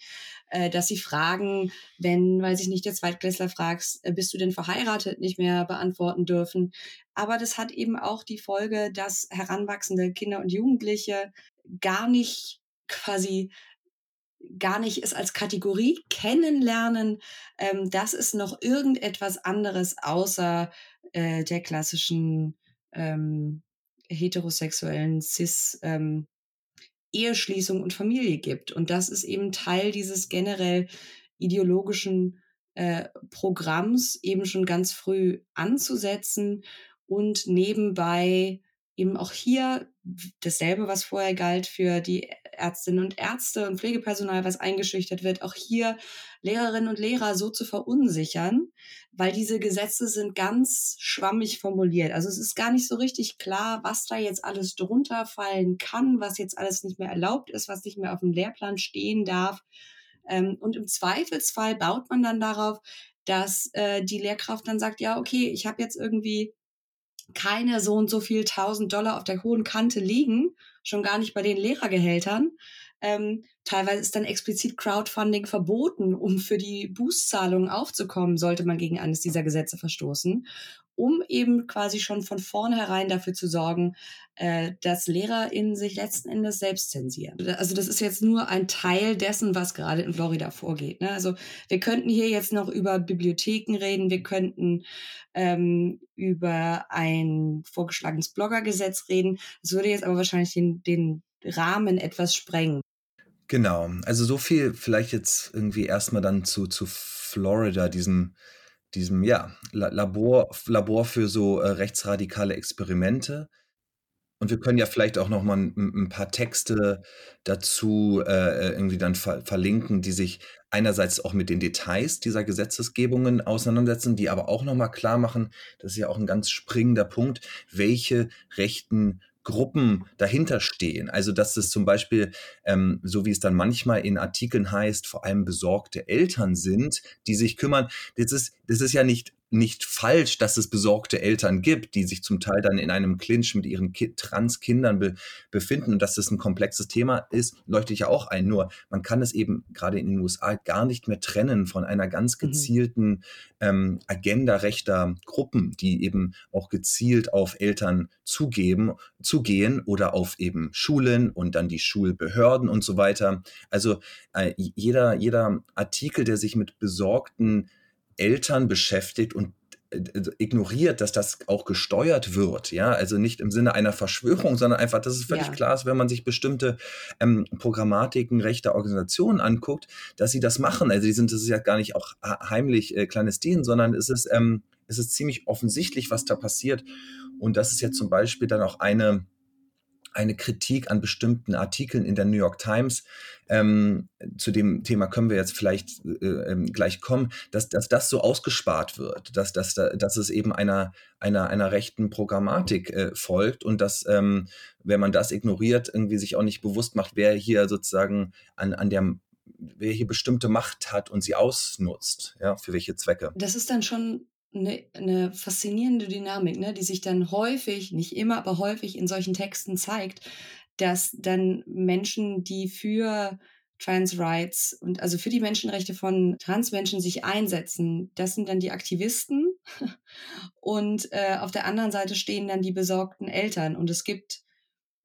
äh, dass sie Fragen, wenn, weiß ich nicht, der Zweitklässler fragst, äh, bist du denn verheiratet, nicht mehr beantworten dürfen. Aber das hat eben auch die Folge, dass heranwachsende Kinder und Jugendliche gar nicht quasi gar nicht es als Kategorie kennenlernen, ähm, das ist noch irgendetwas anderes außer äh, der klassischen ähm, heterosexuellen Cis ähm, Eheschließung und Familie gibt. Und das ist eben Teil dieses generell ideologischen äh, Programms, eben schon ganz früh anzusetzen und nebenbei eben auch hier dasselbe, was vorher galt für die Ärztinnen und Ärzte und Pflegepersonal, was eingeschüchtert wird, auch hier Lehrerinnen und Lehrer so zu verunsichern, weil diese Gesetze sind ganz schwammig formuliert. Also es ist gar nicht so richtig klar, was da jetzt alles drunter fallen kann, was jetzt alles nicht mehr erlaubt ist, was nicht mehr auf dem Lehrplan stehen darf. Ähm, und im Zweifelsfall baut man dann darauf, dass äh, die Lehrkraft dann sagt, ja, okay, ich habe jetzt irgendwie keine so und so viel tausend Dollar auf der hohen Kante liegen, schon gar nicht bei den Lehrergehältern. Ähm, teilweise ist dann explizit Crowdfunding verboten, um für die Bußzahlungen aufzukommen, sollte man gegen eines dieser Gesetze verstoßen. Um eben quasi schon von vornherein dafür zu sorgen, äh, dass LehrerInnen sich letzten Endes selbst zensieren. Also das ist jetzt nur ein Teil dessen, was gerade in Florida vorgeht. Ne? Also wir könnten hier jetzt noch über Bibliotheken reden, wir könnten ähm, über ein vorgeschlagenes Bloggergesetz reden. Das würde jetzt aber wahrscheinlich den, den Rahmen etwas sprengen. Genau, also so viel vielleicht jetzt irgendwie erstmal dann zu, zu Florida, diesem, diesem ja, Labor, Labor für so äh, rechtsradikale Experimente. Und wir können ja vielleicht auch noch mal ein, ein paar Texte dazu äh, irgendwie dann ver verlinken, die sich einerseits auch mit den Details dieser Gesetzesgebungen auseinandersetzen, die aber auch noch mal klar machen, das ist ja auch ein ganz springender Punkt, welche rechten Gruppen dahinter stehen. Also dass es zum Beispiel, ähm, so wie es dann manchmal in Artikeln heißt, vor allem besorgte Eltern sind, die sich kümmern. Das ist, das ist ja nicht nicht falsch, dass es besorgte Eltern gibt, die sich zum Teil dann in einem Clinch mit ihren Ki Trans-Kindern be befinden und dass das ein komplexes Thema ist, leuchte ich ja auch ein. Nur man kann es eben gerade in den USA gar nicht mehr trennen von einer ganz mhm. gezielten mhm. ähm, Agenda rechter Gruppen, die eben auch gezielt auf Eltern zugeben, zugehen oder auf eben Schulen und dann die Schulbehörden und so weiter. Also äh, jeder, jeder Artikel, der sich mit besorgten Eltern beschäftigt und äh, ignoriert, dass das auch gesteuert wird, ja, also nicht im Sinne einer Verschwörung, sondern einfach, dass es völlig ja. klar ist, wenn man sich bestimmte ähm, Programmatiken rechter Organisationen anguckt, dass sie das machen. Also die sind, das ist ja gar nicht auch heimlich äh, clandestin, sondern es ist, ähm, es ist ziemlich offensichtlich, was da passiert. Und das ist jetzt zum Beispiel dann auch eine eine Kritik an bestimmten Artikeln in der New York Times. Ähm, zu dem Thema können wir jetzt vielleicht äh, ähm, gleich kommen, dass, dass das so ausgespart wird, dass, dass, dass es eben einer, einer, einer rechten Programmatik äh, folgt und dass, ähm, wenn man das ignoriert, irgendwie sich auch nicht bewusst macht, wer hier sozusagen an, an der wer hier bestimmte Macht hat und sie ausnutzt, ja, für welche Zwecke. Das ist dann schon eine, eine faszinierende Dynamik, ne, die sich dann häufig, nicht immer, aber häufig in solchen Texten zeigt, dass dann Menschen, die für Trans Rights und also für die Menschenrechte von Transmenschen sich einsetzen, das sind dann die Aktivisten. (laughs) Und äh, auf der anderen Seite stehen dann die besorgten Eltern. Und es gibt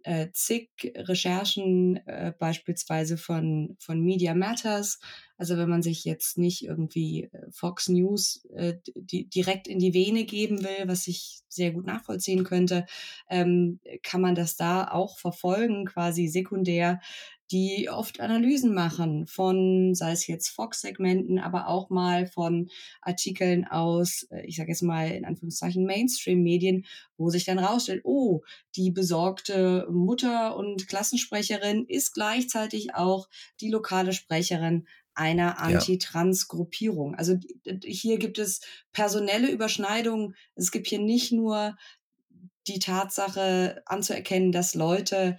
äh, zig Recherchen äh, beispielsweise von, von Media Matters. Also wenn man sich jetzt nicht irgendwie äh, Fox News äh, die, direkt in die Vene geben will, was ich sehr gut nachvollziehen könnte, ähm, kann man das da auch verfolgen, quasi sekundär, die oft Analysen machen von, sei es jetzt Fox-Segmenten, aber auch mal von Artikeln aus, äh, ich sage jetzt mal in Anführungszeichen Mainstream-Medien, wo sich dann rausstellt, oh, die besorgte Mutter und Klassensprecherin ist gleichzeitig auch die lokale Sprecherin einer Anti-Trans-Gruppierung. Also hier gibt es personelle Überschneidungen. Es gibt hier nicht nur die Tatsache anzuerkennen, dass Leute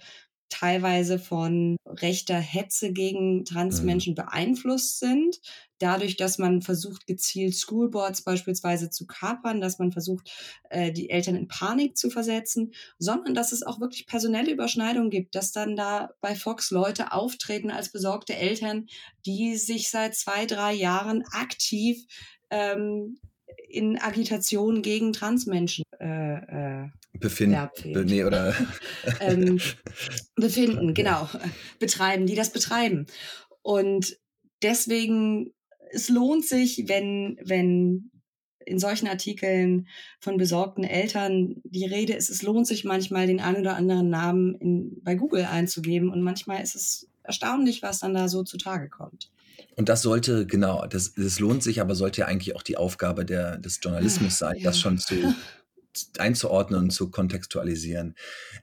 teilweise von rechter Hetze gegen Transmenschen mhm. beeinflusst sind. Dadurch, dass man versucht, gezielt Schoolboards beispielsweise zu kapern, dass man versucht, äh, die Eltern in Panik zu versetzen, sondern dass es auch wirklich personelle Überschneidungen gibt, dass dann da bei Fox Leute auftreten als besorgte Eltern, die sich seit zwei, drei Jahren aktiv ähm, in Agitation gegen Transmenschen äh, äh, befinden. Be nee, oder (laughs) ähm, (laughs) befinden, genau, betreiben, die das betreiben. Und deswegen, es lohnt sich, wenn, wenn in solchen Artikeln von besorgten Eltern die Rede ist, es lohnt sich manchmal, den einen oder anderen Namen in, bei Google einzugeben. Und manchmal ist es erstaunlich, was dann da so zutage kommt. Und das sollte, genau, das, das lohnt sich, aber sollte ja eigentlich auch die Aufgabe der, des Journalismus sein, ja. das schon zu, (laughs) einzuordnen und zu kontextualisieren.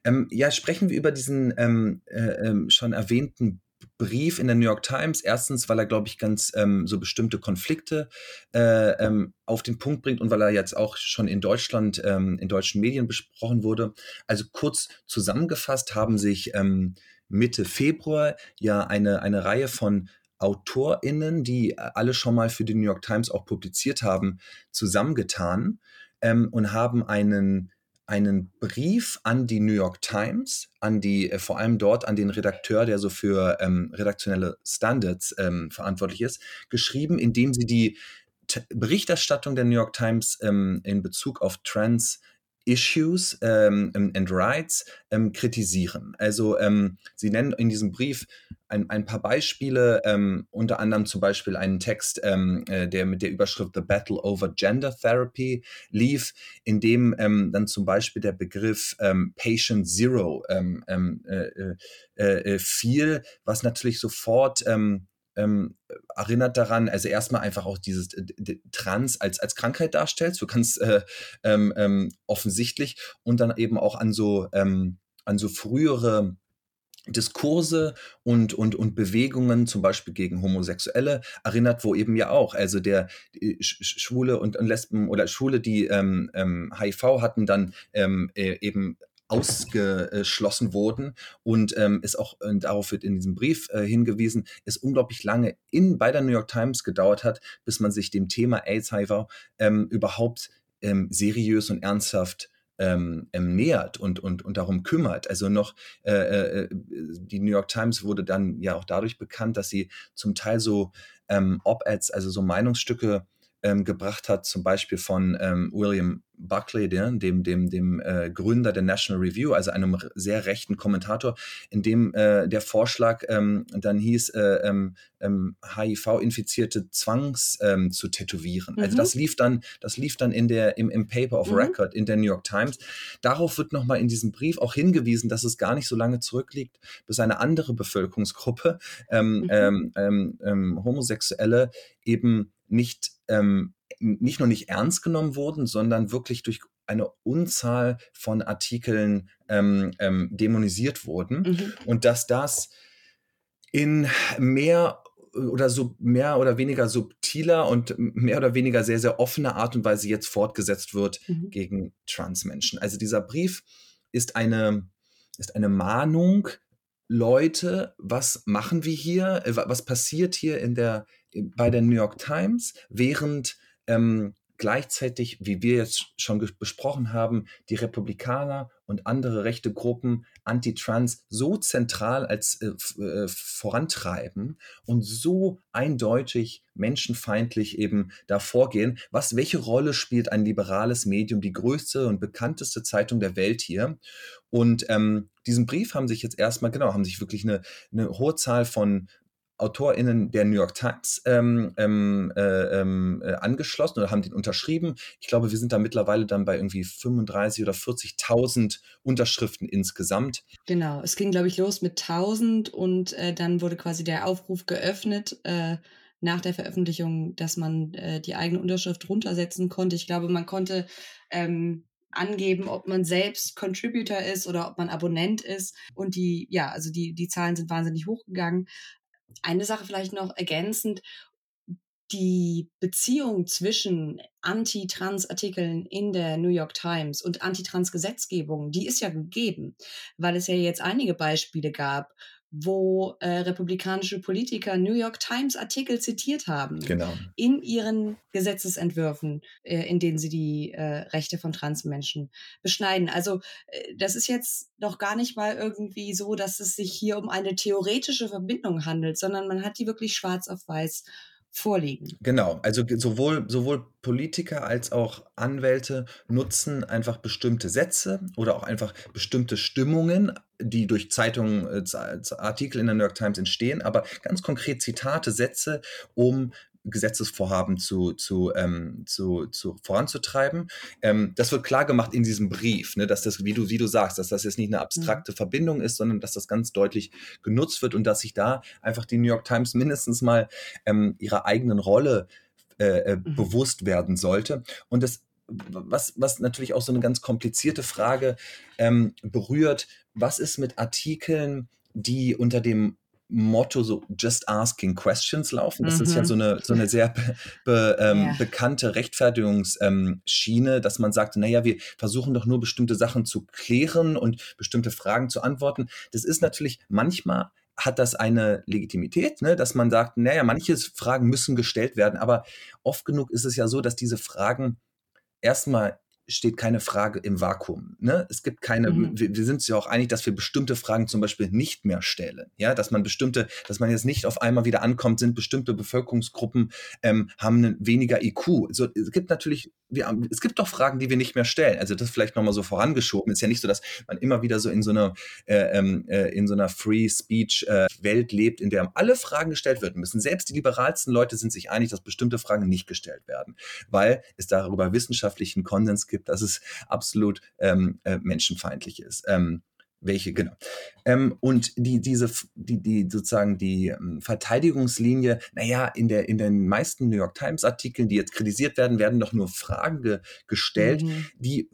Ähm, ja, sprechen wir über diesen ähm, äh, ähm, schon erwähnten Brief in der New York Times. Erstens, weil er, glaube ich, ganz ähm, so bestimmte Konflikte äh, ähm, auf den Punkt bringt und weil er jetzt auch schon in Deutschland, ähm, in deutschen Medien besprochen wurde. Also kurz zusammengefasst haben sich ähm, Mitte Februar ja eine, eine Reihe von AutorInnen, die alle schon mal für die New York Times auch publiziert haben, zusammengetan ähm, und haben einen, einen Brief an die New York Times, an die, äh, vor allem dort an den Redakteur, der so für ähm, redaktionelle Standards ähm, verantwortlich ist, geschrieben, indem sie die Berichterstattung der New York Times ähm, in Bezug auf Trans Issues ähm, and Rights ähm, kritisieren. Also ähm, sie nennen in diesem Brief ein, ein paar Beispiele, ähm, unter anderem zum Beispiel einen Text, ähm, äh, der mit der Überschrift The Battle over Gender Therapy lief, in dem ähm, dann zum Beispiel der Begriff Patient Zero äh, äh, äh, fiel, was natürlich sofort ähm, erinnert daran, also erstmal einfach auch dieses Trans als, als Krankheit darstellt, so ganz äh, ähm, ähm, offensichtlich und dann eben auch an so, ähm, an so frühere Diskurse und, und, und Bewegungen, zum Beispiel gegen Homosexuelle, erinnert, wo eben ja auch, also der Schwule und, und Lesben oder Schwule, die ähm, ähm, HIV hatten, dann ähm, äh, eben ausgeschlossen wurden und ähm, ist auch, und darauf wird in diesem Brief äh, hingewiesen, es unglaublich lange in, bei der New York Times gedauert hat, bis man sich dem Thema AIDS-HIV ähm, überhaupt ähm, seriös und ernsthaft ähm, ähm, nähert und, und, und darum kümmert. Also noch, äh, äh, die New York Times wurde dann ja auch dadurch bekannt, dass sie zum Teil so ähm, Op-Eds, also so Meinungsstücke ähm, gebracht hat, zum Beispiel von ähm, William Buckley, dem, dem, dem äh, Gründer der National Review, also einem sehr rechten Kommentator, in dem äh, der Vorschlag ähm, dann hieß, äh, HIV-Infizierte ähm, ähm, zwangs ähm, zu tätowieren. Also mhm. Also das lief dann, das lief dann in der, im, im Paper of mhm. Record in der New York Times. Darauf wird nochmal in diesem Brief auch hingewiesen, dass es gar nicht so lange zurückliegt, bis eine andere Bevölkerungsgruppe, mhm. Homosexuelle, eben nicht ähm, nicht nur nicht ernst genommen wurden, sondern wirklich durch eine Unzahl von Artikeln ähm, ähm, dämonisiert wurden mhm. und dass das in mehr oder so mehr oder weniger subtiler und mehr oder weniger sehr, sehr offener Art und Weise jetzt fortgesetzt wird mhm. gegen Transmenschen. Also dieser Brief ist eine, ist eine Mahnung, Leute, was machen wir hier? Äh, was passiert hier in der, bei der New York Times, während ähm, gleichzeitig, wie wir jetzt schon besprochen haben, die Republikaner und andere rechte Gruppen Anti-Trans so zentral als äh, äh, vorantreiben und so eindeutig menschenfeindlich eben da vorgehen. Was, welche Rolle spielt ein liberales Medium, die größte und bekannteste Zeitung der Welt hier? Und ähm, diesen Brief haben sich jetzt erstmal, genau, haben sich wirklich eine, eine hohe Zahl von AutorInnen der New York Times ähm, ähm, äh, ähm, äh, angeschlossen oder haben den unterschrieben. Ich glaube, wir sind da mittlerweile dann bei irgendwie 35 oder 40.000 Unterschriften insgesamt. Genau, es ging, glaube ich, los mit 1000 und äh, dann wurde quasi der Aufruf geöffnet äh, nach der Veröffentlichung, dass man äh, die eigene Unterschrift runtersetzen konnte. Ich glaube, man konnte ähm, angeben, ob man selbst Contributor ist oder ob man Abonnent ist. Und die, ja, also die, die Zahlen sind wahnsinnig hochgegangen. Eine Sache vielleicht noch ergänzend. Die Beziehung zwischen Anti-Trans-Artikeln in der New York Times und Anti-Trans-Gesetzgebung, die ist ja gegeben, weil es ja jetzt einige Beispiele gab, wo äh, republikanische Politiker New York Times Artikel zitiert haben genau. in ihren Gesetzesentwürfen, äh, in denen sie die äh, Rechte von Transmenschen beschneiden. Also äh, das ist jetzt noch gar nicht mal irgendwie so, dass es sich hier um eine theoretische Verbindung handelt, sondern man hat die wirklich schwarz auf weiß vorliegen. Genau, also sowohl, sowohl Politiker als auch Anwälte nutzen einfach bestimmte Sätze oder auch einfach bestimmte Stimmungen, die durch Zeitungen, äh, Artikel in der New York Times entstehen, aber ganz konkret Zitate, Sätze, um Gesetzesvorhaben zu, zu, ähm, zu, zu voranzutreiben. Ähm, das wird klar gemacht in diesem Brief, ne, dass das, wie du, wie du sagst, dass das jetzt nicht eine abstrakte mhm. Verbindung ist, sondern dass das ganz deutlich genutzt wird und dass sich da einfach die New York Times mindestens mal ähm, ihrer eigenen Rolle äh, äh, mhm. bewusst werden sollte. Und das was, was natürlich auch so eine ganz komplizierte Frage ähm, berührt, was ist mit Artikeln, die unter dem Motto so Just Asking Questions laufen. Das mhm. ist ja mhm. so eine, so eine sehr be, be, ähm, yeah. bekannte Rechtfertigungsschiene, ähm, dass man sagt, naja, wir versuchen doch nur bestimmte Sachen zu klären und bestimmte Fragen zu antworten. Das ist natürlich manchmal hat das eine Legitimität, ne, dass man sagt, naja, manche Fragen müssen gestellt werden, aber oft genug ist es ja so, dass diese Fragen erstmal steht keine Frage im Vakuum. Ne? Es gibt keine, mhm. wir, wir, sind uns ja auch einig, dass wir bestimmte Fragen zum Beispiel nicht mehr stellen. Ja, dass man bestimmte, dass man jetzt nicht auf einmal wieder ankommt, sind bestimmte Bevölkerungsgruppen ähm, haben einen weniger IQ. So, es gibt natürlich, wir, es gibt doch Fragen, die wir nicht mehr stellen. Also das vielleicht nochmal so vorangeschoben. Es ist ja nicht so, dass man immer wieder so in so einer, äh, ähm, äh, in so einer Free Speech äh, Welt lebt, in der alle Fragen gestellt werden müssen. Selbst die liberalsten Leute sind sich einig, dass bestimmte Fragen nicht gestellt werden, weil es darüber wissenschaftlichen Konsens gibt, dass es absolut ähm, äh, menschenfeindlich ist. Ähm, welche, genau. Ähm, und die, diese, die, die sozusagen die ähm, Verteidigungslinie, naja, in, der, in den meisten New York Times-Artikeln, die jetzt kritisiert werden, werden doch nur Fragen ge gestellt, mhm. die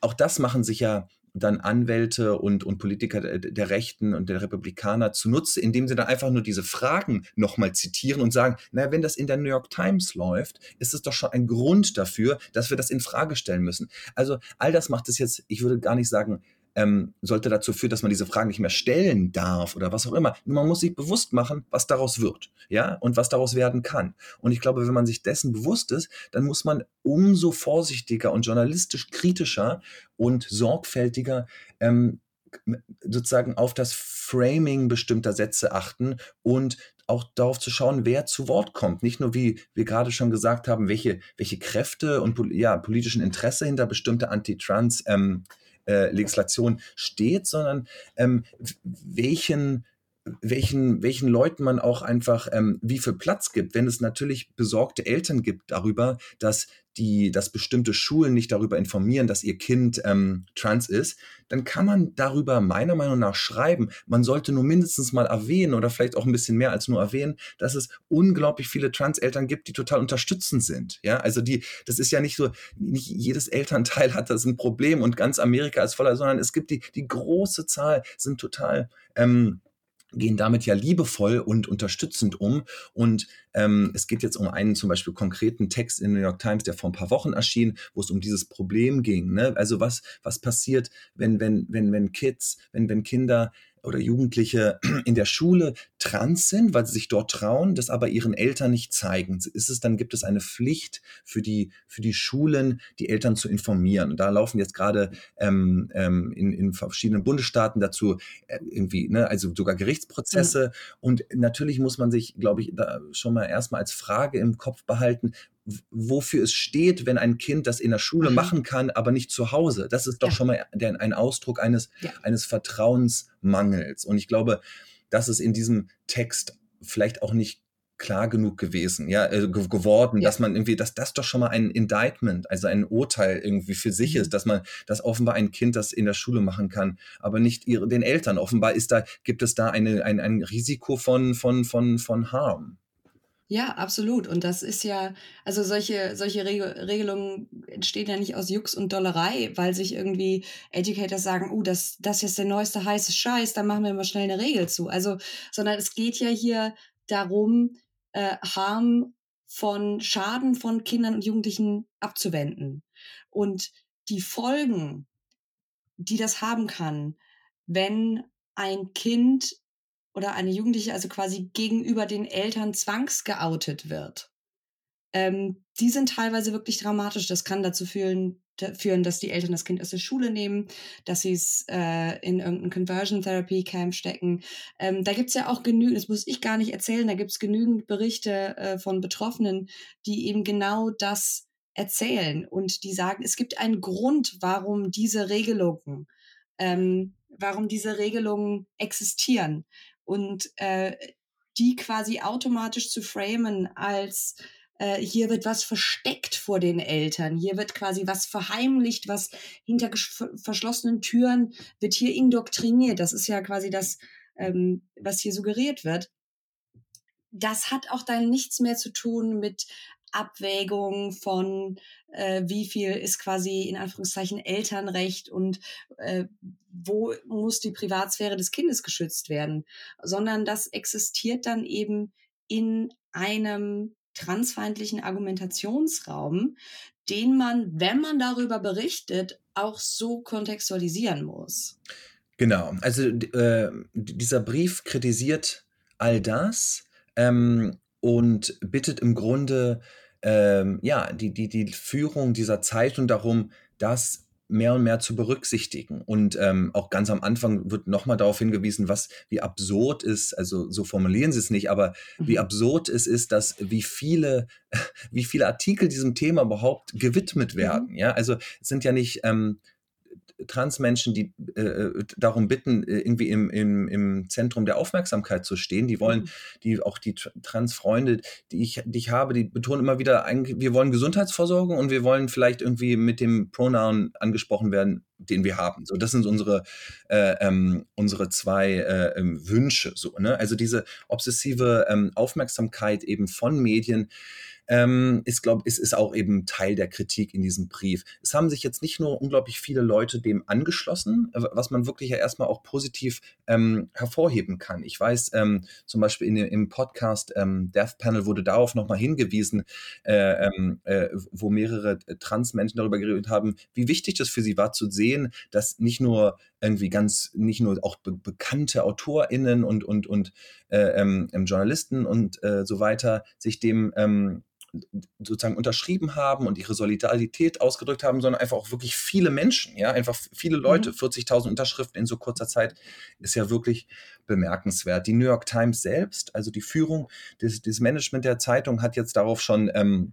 auch das machen sich ja dann Anwälte und, und Politiker der, Rechten und der Republikaner zunutze, indem sie dann einfach nur diese Fragen nochmal zitieren und sagen, naja, wenn das in der New York Times läuft, ist es doch schon ein Grund dafür, dass wir das in Frage stellen müssen. Also all das macht es jetzt, ich würde gar nicht sagen, ähm, sollte dazu führen, dass man diese Fragen nicht mehr stellen darf oder was auch immer. Nur man muss sich bewusst machen, was daraus wird, ja, und was daraus werden kann. Und ich glaube, wenn man sich dessen bewusst ist, dann muss man umso vorsichtiger und journalistisch kritischer und sorgfältiger ähm, sozusagen auf das Framing bestimmter Sätze achten und auch darauf zu schauen, wer zu Wort kommt. Nicht nur, wie wir gerade schon gesagt haben, welche, welche Kräfte und ja, politischen Interesse hinter bestimmter Anti-Trans- ähm, äh, Legislation steht, sondern ähm, welchen welchen, welchen Leuten man auch einfach ähm, wie viel Platz gibt. Wenn es natürlich besorgte Eltern gibt darüber, dass die, dass bestimmte Schulen nicht darüber informieren, dass ihr Kind ähm, trans ist, dann kann man darüber meiner Meinung nach schreiben. Man sollte nur mindestens mal erwähnen oder vielleicht auch ein bisschen mehr als nur erwähnen, dass es unglaublich viele Trans-Eltern gibt, die total unterstützend sind. Ja, also die, das ist ja nicht so, nicht jedes Elternteil (laughs) hat das ein Problem und ganz Amerika ist voller, sondern es gibt die, die große Zahl sind total ähm, gehen damit ja liebevoll und unterstützend um. Und ähm, es geht jetzt um einen zum Beispiel konkreten Text in New York Times, der vor ein paar Wochen erschien, wo es um dieses Problem ging. Ne? Also was, was passiert, wenn, wenn, wenn, wenn Kids, wenn, wenn Kinder oder Jugendliche (clears throat) in der Schule trans sind, weil sie sich dort trauen, das aber ihren Eltern nicht zeigen. Ist es dann gibt es eine Pflicht für die für die Schulen, die Eltern zu informieren. Und da laufen jetzt gerade ähm, ähm, in, in verschiedenen Bundesstaaten dazu äh, irgendwie, ne, also sogar Gerichtsprozesse. Mhm. Und natürlich muss man sich, glaube ich, da schon mal erstmal als Frage im Kopf behalten, wofür es steht, wenn ein Kind das in der Schule mhm. machen kann, aber nicht zu Hause. Das ist doch ja. schon mal ein Ausdruck eines, ja. eines Vertrauensmangels. Und ich glaube, das ist in diesem Text vielleicht auch nicht klar genug gewesen, ja, äh, geworden, ja. dass man irgendwie, dass das doch schon mal ein Indictment, also ein Urteil irgendwie für sich mhm. ist, dass man, dass offenbar ein Kind das in der Schule machen kann, aber nicht ihre, den Eltern. Offenbar ist da, gibt es da eine, ein, ein Risiko von, von, von, von Harm. Ja, absolut. Und das ist ja, also solche, solche Regelungen entstehen ja nicht aus Jux und Dollerei, weil sich irgendwie Educators sagen, uh, das, das ist der neueste heiße Scheiß, da machen wir mal schnell eine Regel zu. Also, sondern es geht ja hier darum, äh, Harm von Schaden von Kindern und Jugendlichen abzuwenden. Und die Folgen, die das haben kann, wenn ein Kind oder eine Jugendliche also quasi gegenüber den Eltern zwangsgeoutet wird, ähm, die sind teilweise wirklich dramatisch. Das kann dazu führen, führen, dass die Eltern das Kind aus der Schule nehmen, dass sie es äh, in irgendein Conversion Therapy Camp stecken. Ähm, da gibt's ja auch genügend, das muss ich gar nicht erzählen, da gibt's genügend Berichte äh, von Betroffenen, die eben genau das erzählen und die sagen, es gibt einen Grund, warum diese Regelungen, ähm, warum diese Regelungen existieren und äh, die quasi automatisch zu framen als äh, hier wird was versteckt vor den Eltern, hier wird quasi was verheimlicht, was hinter verschlossenen Türen wird hier indoktriniert. Das ist ja quasi das, ähm, was hier suggeriert wird. Das hat auch dann nichts mehr zu tun mit Abwägung von, äh, wie viel ist quasi in Anführungszeichen Elternrecht und äh, wo muss die Privatsphäre des Kindes geschützt werden, sondern das existiert dann eben in einem transfeindlichen Argumentationsraum, den man, wenn man darüber berichtet, auch so kontextualisieren muss. Genau, also äh, dieser Brief kritisiert all das. Ähm, und bittet im Grunde ähm, ja, die, die, die Führung dieser Zeitung darum, das mehr und mehr zu berücksichtigen. Und ähm, auch ganz am Anfang wird nochmal darauf hingewiesen, was wie absurd ist, also so formulieren sie es nicht, aber mhm. wie absurd es ist, dass wie viele, (laughs) wie viele Artikel diesem Thema überhaupt gewidmet mhm. werden. Mhm. Ja, also es sind ja nicht ähm, Transmenschen, die äh, äh darum bitten, äh, irgendwie im, im, im Zentrum der Aufmerksamkeit zu stehen. Die wollen, mhm. die auch die Transfreunde, die ich, die ich habe, die betonen immer wieder, wir wollen Gesundheitsversorgung und wir wollen vielleicht irgendwie mit dem Pronoun angesprochen werden, den wir haben. So, das sind unsere, äh, ähm, unsere zwei äh, ähm, Wünsche. So, ne? Also diese obsessive ähm, Aufmerksamkeit eben von Medien ähm, ist, glaube ich, ist auch eben Teil der Kritik in diesem Brief. Es haben sich jetzt nicht nur unglaublich viele Leute dem angeschlossen, äh, was man wirklich ja erstmal auch positiv ähm, hervorheben kann. Ich weiß ähm, zum Beispiel in, im Podcast ähm, Death Panel wurde darauf nochmal hingewiesen, äh, ähm, äh, wo mehrere äh, Transmenschen darüber geredet haben, wie wichtig das für sie war zu sehen, dass nicht nur irgendwie ganz, nicht nur auch be bekannte AutorInnen und, und, und äh, ähm, Journalisten und äh, so weiter sich dem ähm, sozusagen unterschrieben haben und ihre Solidarität ausgedrückt haben, sondern einfach auch wirklich viele Menschen, ja, einfach viele Leute, mhm. 40.000 Unterschriften in so kurzer Zeit ist ja wirklich bemerkenswert. Die New York Times selbst, also die Führung, des, des Management der Zeitung hat jetzt darauf schon ähm,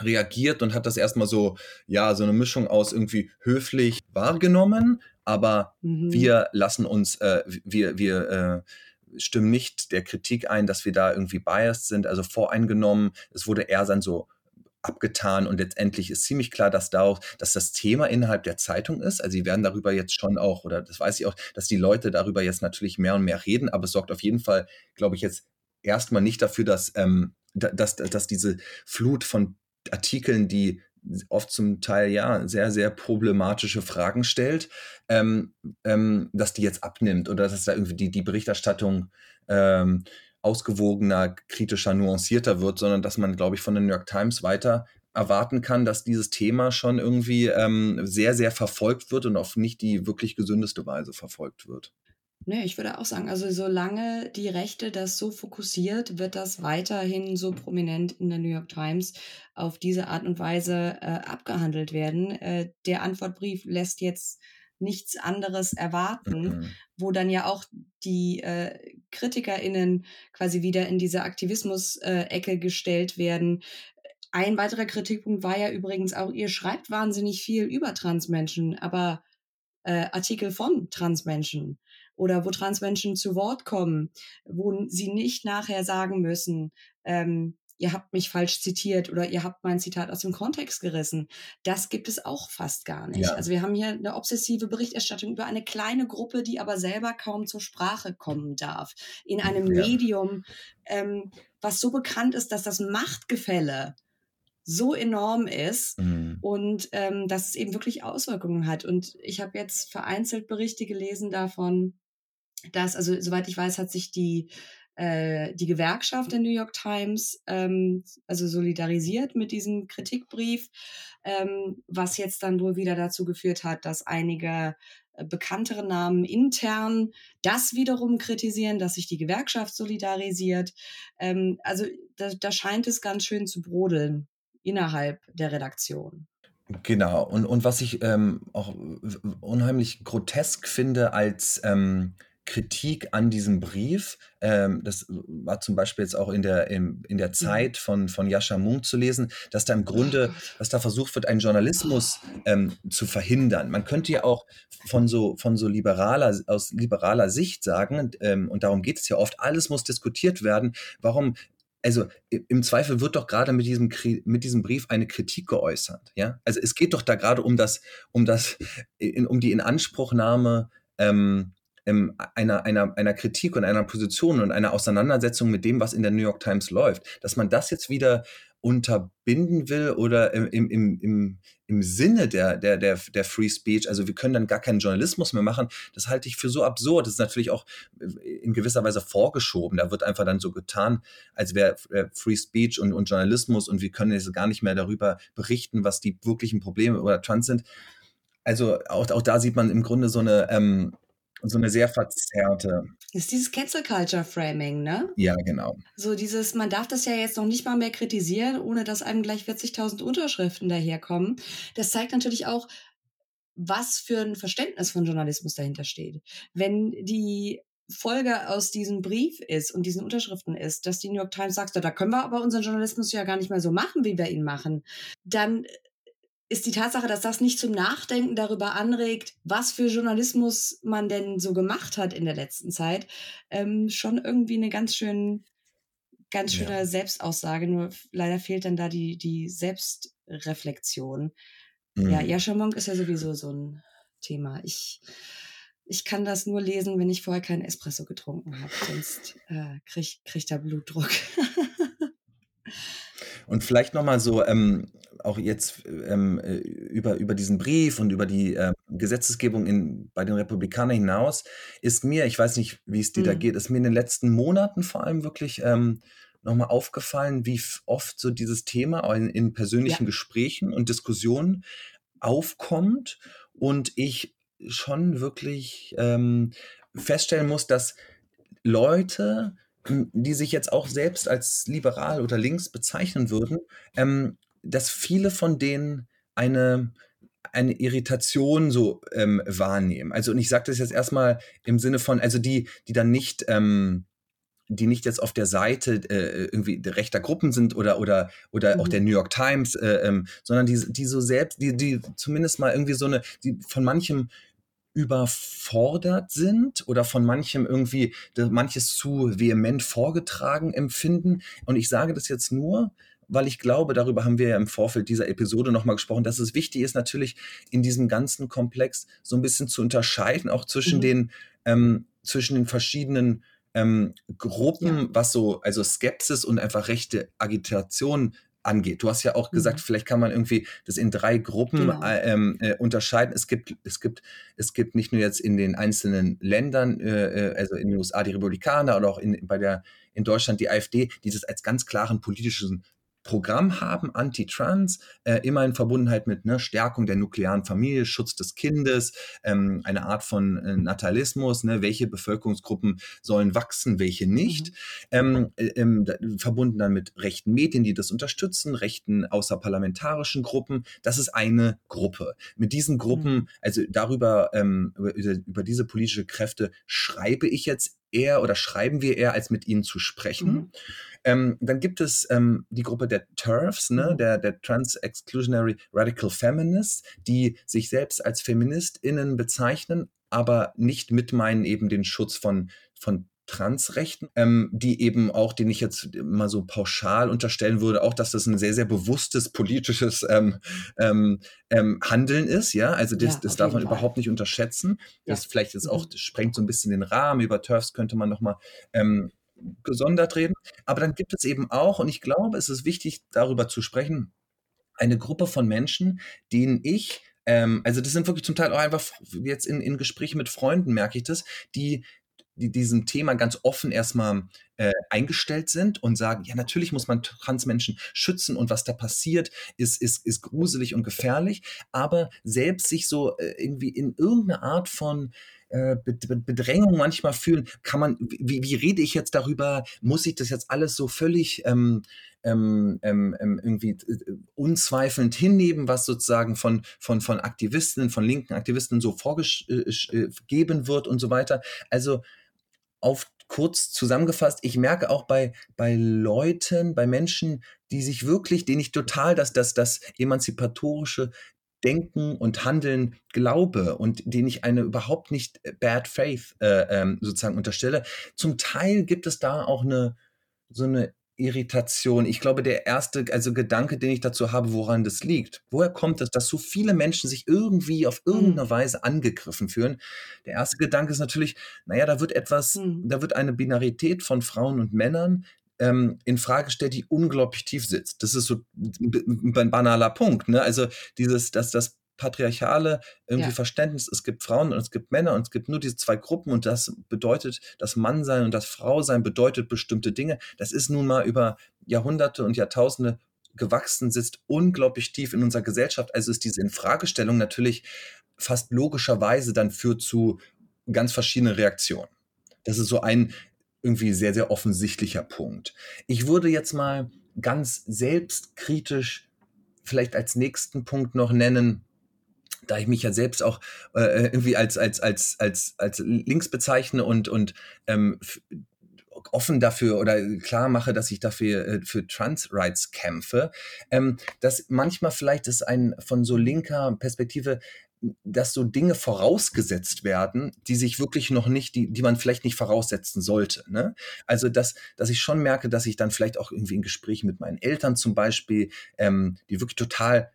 reagiert und hat das erstmal so, ja, so eine Mischung aus irgendwie höflich wahrgenommen, aber mhm. wir lassen uns, äh, wir, wir, äh, stimmen nicht der Kritik ein, dass wir da irgendwie biased sind, also voreingenommen. Es wurde eher dann so abgetan und letztendlich ist ziemlich klar, dass da auch, dass das Thema innerhalb der Zeitung ist. Also sie werden darüber jetzt schon auch, oder das weiß ich auch, dass die Leute darüber jetzt natürlich mehr und mehr reden, aber es sorgt auf jeden Fall, glaube ich, jetzt erstmal nicht dafür, dass, ähm, dass, dass diese Flut von Artikeln, die oft zum Teil ja sehr, sehr problematische Fragen stellt, ähm, ähm, dass die jetzt abnimmt oder dass da irgendwie die, die Berichterstattung ähm, ausgewogener, kritischer, nuancierter wird, sondern dass man, glaube ich, von der New York Times weiter erwarten kann, dass dieses Thema schon irgendwie ähm, sehr, sehr verfolgt wird und auf nicht die wirklich gesündeste Weise verfolgt wird. Ne, ich würde auch sagen, also solange die Rechte das so fokussiert, wird das weiterhin so prominent in der New York Times auf diese Art und Weise äh, abgehandelt werden. Äh, der Antwortbrief lässt jetzt nichts anderes erwarten, mhm. wo dann ja auch die äh, KritikerInnen quasi wieder in diese Aktivismus-Ecke gestellt werden. Ein weiterer Kritikpunkt war ja übrigens auch, ihr schreibt wahnsinnig viel über Transmenschen, aber äh, Artikel von Transmenschen oder wo Transmenschen zu Wort kommen, wo sie nicht nachher sagen müssen, ähm, ihr habt mich falsch zitiert oder ihr habt mein Zitat aus dem Kontext gerissen. Das gibt es auch fast gar nicht. Ja. Also wir haben hier eine obsessive Berichterstattung über eine kleine Gruppe, die aber selber kaum zur Sprache kommen darf. In einem ja. Medium, ähm, was so bekannt ist, dass das Machtgefälle so enorm ist mhm. und ähm, dass es eben wirklich Auswirkungen hat. Und ich habe jetzt vereinzelt Berichte gelesen davon, dass, also soweit ich weiß, hat sich die äh, die Gewerkschaft der New York Times ähm, also solidarisiert mit diesem Kritikbrief, ähm, was jetzt dann wohl wieder dazu geführt hat, dass einige äh, bekanntere Namen intern das wiederum kritisieren, dass sich die Gewerkschaft solidarisiert. Ähm, also da, da scheint es ganz schön zu brodeln innerhalb der Redaktion. Genau, und, und was ich ähm, auch unheimlich grotesk finde als ähm, Kritik an diesem Brief. Ähm, das war zum Beispiel jetzt auch in der, in, in der mhm. Zeit von, von Jascha Munk zu lesen, dass da im Grunde, dass da versucht wird, einen Journalismus ähm, zu verhindern. Man könnte ja auch von so, von so liberaler, aus liberaler Sicht sagen, ähm, und darum geht es ja oft, alles muss diskutiert werden. Warum also im Zweifel wird doch gerade mit diesem, mit diesem Brief eine Kritik geäußert. Ja? Also es geht doch da gerade um das, um das, in, um die Inanspruchnahme ähm, ähm, einer, einer, einer Kritik und einer Position und einer Auseinandersetzung mit dem, was in der New York Times läuft, dass man das jetzt wieder unterbinden will oder im, im, im, im Sinne der, der, der, der Free Speech, also wir können dann gar keinen Journalismus mehr machen, das halte ich für so absurd. Das ist natürlich auch in gewisser Weise vorgeschoben. Da wird einfach dann so getan, als wäre äh, Free Speech und, und Journalismus und wir können jetzt gar nicht mehr darüber berichten, was die wirklichen Probleme oder Trans sind. Also auch, auch da sieht man im Grunde so eine, ähm, und so eine sehr verzerrte. Das ist dieses Cancel Culture Framing, ne? Ja, genau. So dieses, man darf das ja jetzt noch nicht mal mehr kritisieren, ohne dass einem gleich 40.000 Unterschriften daherkommen. Das zeigt natürlich auch, was für ein Verständnis von Journalismus dahinter steht. Wenn die Folge aus diesem Brief ist und diesen Unterschriften ist, dass die New York Times sagt, da können wir aber unseren Journalismus ja gar nicht mehr so machen, wie wir ihn machen, dann ist die Tatsache, dass das nicht zum Nachdenken darüber anregt, was für Journalismus man denn so gemacht hat in der letzten Zeit, ähm, schon irgendwie eine ganz schön, ganz schöne ja. Selbstaussage. Nur leider fehlt dann da die, die Selbstreflexion. Mhm. Ja, Yasha Monk ist ja sowieso so ein Thema. Ich, ich kann das nur lesen, wenn ich vorher keinen Espresso getrunken habe. Sonst äh, kriegt krieg er Blutdruck. (laughs) Und vielleicht nochmal so, ähm, auch jetzt ähm, äh, über, über diesen Brief und über die äh, Gesetzesgebung in, bei den Republikanern hinaus, ist mir, ich weiß nicht, wie es dir mhm. da geht, ist mir in den letzten Monaten vor allem wirklich ähm, nochmal aufgefallen, wie oft so dieses Thema in, in persönlichen ja. Gesprächen und Diskussionen aufkommt und ich schon wirklich ähm, feststellen muss, dass Leute, die sich jetzt auch selbst als liberal oder links bezeichnen würden, ähm, dass viele von denen eine eine Irritation so ähm, wahrnehmen. Also und ich sage das jetzt erstmal im Sinne von, also die, die dann nicht ähm, die nicht jetzt auf der Seite äh, irgendwie rechter Gruppen sind oder oder oder mhm. auch der New York Times, äh, ähm, sondern die die so selbst, die die zumindest mal irgendwie so eine, die von manchem überfordert sind oder von manchem irgendwie manches zu vehement vorgetragen empfinden. Und ich sage das jetzt nur, weil ich glaube, darüber haben wir ja im Vorfeld dieser Episode nochmal gesprochen, dass es wichtig ist, natürlich in diesem ganzen Komplex so ein bisschen zu unterscheiden, auch zwischen mhm. den, ähm, zwischen den verschiedenen ähm, Gruppen, ja. was so, also Skepsis und einfach rechte Agitation angeht. Du hast ja auch gesagt, mhm. vielleicht kann man irgendwie das in drei Gruppen genau. äh, ähm, äh, unterscheiden. Es gibt, es gibt, es gibt nicht nur jetzt in den einzelnen Ländern, äh, äh also in den USA die Republikaner oder auch in, bei der in Deutschland die AfD, die das als ganz klaren politischen Programm haben, Anti-Trans, äh, immer in Verbundenheit mit ne, Stärkung der nuklearen Familie, Schutz des Kindes, ähm, eine Art von äh, Natalismus, ne, welche Bevölkerungsgruppen sollen wachsen, welche nicht, mhm. ähm, äh, ähm, verbunden dann mit rechten Medien, die das unterstützen, rechten außerparlamentarischen Gruppen. Das ist eine Gruppe. Mit diesen Gruppen, mhm. also darüber, ähm, über, über diese politische Kräfte schreibe ich jetzt eher oder schreiben wir eher, als mit ihnen zu sprechen. Mhm. Ähm, dann gibt es ähm, die Gruppe der TERFs, ne, mhm. der, der Trans-Exclusionary Radical Feminists, die sich selbst als FeministInnen bezeichnen, aber nicht mit meinen eben den Schutz von, von Transrechten, ähm, die eben auch, den ich jetzt mal so pauschal unterstellen würde, auch, dass das ein sehr, sehr bewusstes politisches ähm, ähm, ähm Handeln ist, ja, also das, ja, das darf man Fall. überhaupt nicht unterschätzen. Ja. Das vielleicht jetzt auch, das sprengt so ein bisschen den Rahmen, über TERFs könnte man nochmal ähm, gesondert reden. Aber dann gibt es eben auch, und ich glaube, es ist wichtig, darüber zu sprechen, eine Gruppe von Menschen, denen ich ähm, also das sind wirklich zum Teil auch einfach jetzt in, in Gesprächen mit Freunden merke ich das, die die diesem Thema ganz offen erstmal äh, eingestellt sind und sagen, ja, natürlich muss man Transmenschen schützen und was da passiert, ist, ist, ist gruselig und gefährlich, aber selbst sich so äh, irgendwie in irgendeine Art von äh, Bedrängung manchmal fühlen, kann man, wie, wie rede ich jetzt darüber, muss ich das jetzt alles so völlig ähm, ähm, ähm, ähm irgendwie äh, unzweifelnd hinnehmen, was sozusagen von, von, von Aktivisten, von linken Aktivisten so vorgegeben äh, wird und so weiter. Also auf kurz zusammengefasst, ich merke auch bei, bei Leuten, bei Menschen, die sich wirklich, denen ich total das, das, das emanzipatorische Denken und Handeln glaube und denen ich eine überhaupt nicht äh, Bad Faith äh, ähm, sozusagen unterstelle. Zum Teil gibt es da auch eine so eine Irritation. Ich glaube, der erste, also Gedanke, den ich dazu habe, woran das liegt. Woher kommt es, dass so viele Menschen sich irgendwie auf hm. irgendeine Weise angegriffen fühlen? Der erste Gedanke ist natürlich, naja, da wird etwas, mhm. da wird eine Binarität von Frauen und Männern ähm, in Frage stellt, die unglaublich tief sitzt. Das ist so ein banaler Punkt. Ne? Also dieses, dass das patriarchale irgendwie ja. Verständnis, es gibt Frauen und es gibt Männer und es gibt nur diese zwei Gruppen und das bedeutet, das Mannsein und das Frausein bedeutet bestimmte Dinge. Das ist nun mal über Jahrhunderte und Jahrtausende gewachsen, sitzt unglaublich tief in unserer Gesellschaft. Also ist diese Infragestellung natürlich fast logischerweise dann führt zu ganz verschiedenen Reaktionen. Das ist so ein irgendwie sehr, sehr offensichtlicher Punkt. Ich würde jetzt mal ganz selbstkritisch vielleicht als nächsten Punkt noch nennen, da ich mich ja selbst auch äh, irgendwie als, als, als, als, als links bezeichne und, und ähm, offen dafür oder klar mache, dass ich dafür äh, für Trans Rights kämpfe, ähm, dass manchmal vielleicht ist ein von so linker Perspektive dass so Dinge vorausgesetzt werden, die sich wirklich noch nicht, die, die man vielleicht nicht voraussetzen sollte. Ne? Also, dass, dass ich schon merke, dass ich dann vielleicht auch irgendwie in Gesprächen mit meinen Eltern zum Beispiel, ähm, die wirklich total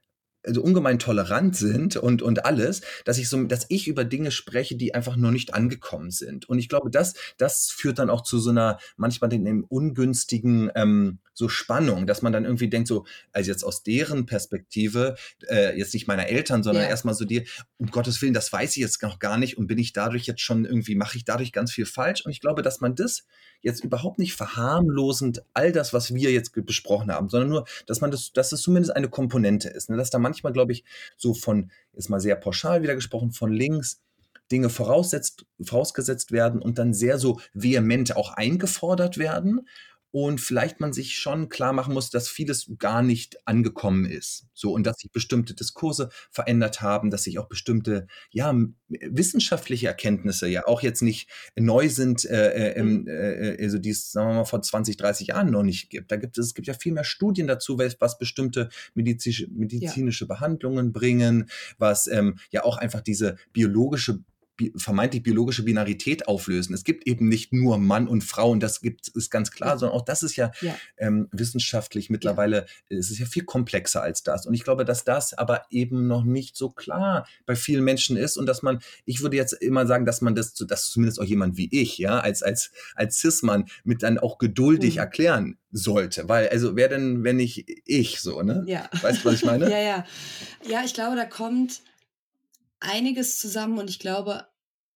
also ungemein tolerant sind und, und alles, dass ich so, dass ich über Dinge spreche, die einfach nur nicht angekommen sind. Und ich glaube, das, das führt dann auch zu so einer, manchmal den ungünstigen, ähm, so Spannung, dass man dann irgendwie denkt, so, also jetzt aus deren Perspektive, äh, jetzt nicht meiner Eltern, sondern ja. erstmal so dir, um Gottes Willen, das weiß ich jetzt noch gar nicht und bin ich dadurch jetzt schon irgendwie, mache ich dadurch ganz viel falsch. Und ich glaube, dass man das jetzt überhaupt nicht verharmlosend all das, was wir jetzt besprochen haben, sondern nur, dass man das, dass es zumindest eine Komponente ist. Ne? Dass da manchmal, glaube ich, so von, ist mal sehr pauschal wieder gesprochen, von links Dinge vorausgesetzt werden und dann sehr so vehement auch eingefordert werden und vielleicht man sich schon klar machen muss, dass vieles gar nicht angekommen ist. So und dass sich bestimmte Diskurse verändert haben, dass sich auch bestimmte ja wissenschaftliche Erkenntnisse ja auch jetzt nicht neu sind, äh, äh, mhm. äh, also die es sagen wir mal vor 20, 30 Jahren noch nicht gibt. Da gibt es, es gibt ja viel mehr Studien dazu, was bestimmte medizinische, medizinische ja. Behandlungen bringen, was ähm, ja auch einfach diese biologische vermeintlich biologische Binarität auflösen. Es gibt eben nicht nur Mann und Frau und das gibt ist ganz klar, ja. sondern auch das ist ja, ja. Ähm, wissenschaftlich mittlerweile, ja. es ist ja viel komplexer als das. Und ich glaube, dass das aber eben noch nicht so klar bei vielen Menschen ist und dass man, ich würde jetzt immer sagen, dass man das, dass zumindest auch jemand wie ich, ja, als, als, als Cis-Mann mit dann auch geduldig mhm. erklären sollte. Weil, also wer denn, wenn nicht ich so, ne? Ja. Weißt du, was ich meine? (laughs) ja, ja. Ja, ich glaube, da kommt einiges zusammen und ich glaube,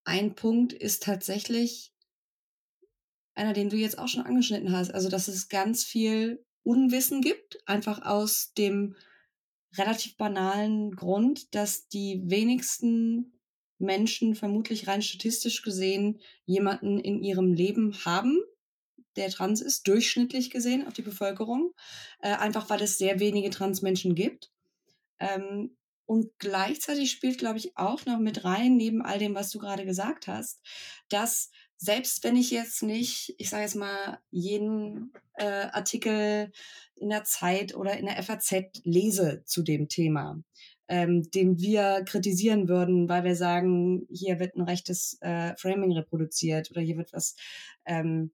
ein Punkt ist tatsächlich einer, den du jetzt auch schon angeschnitten hast. Also, dass es ganz viel Unwissen gibt, einfach aus dem relativ banalen Grund, dass die wenigsten Menschen vermutlich rein statistisch gesehen jemanden in ihrem Leben haben, der trans ist, durchschnittlich gesehen auf die Bevölkerung, äh, einfach weil es sehr wenige Transmenschen gibt. Ähm, und gleichzeitig spielt, glaube ich, auch noch mit rein, neben all dem, was du gerade gesagt hast, dass selbst wenn ich jetzt nicht, ich sage jetzt mal, jeden äh, Artikel in der Zeit oder in der FAZ lese zu dem Thema, ähm, den wir kritisieren würden, weil wir sagen, hier wird ein rechtes äh, Framing reproduziert oder hier wird was ähm,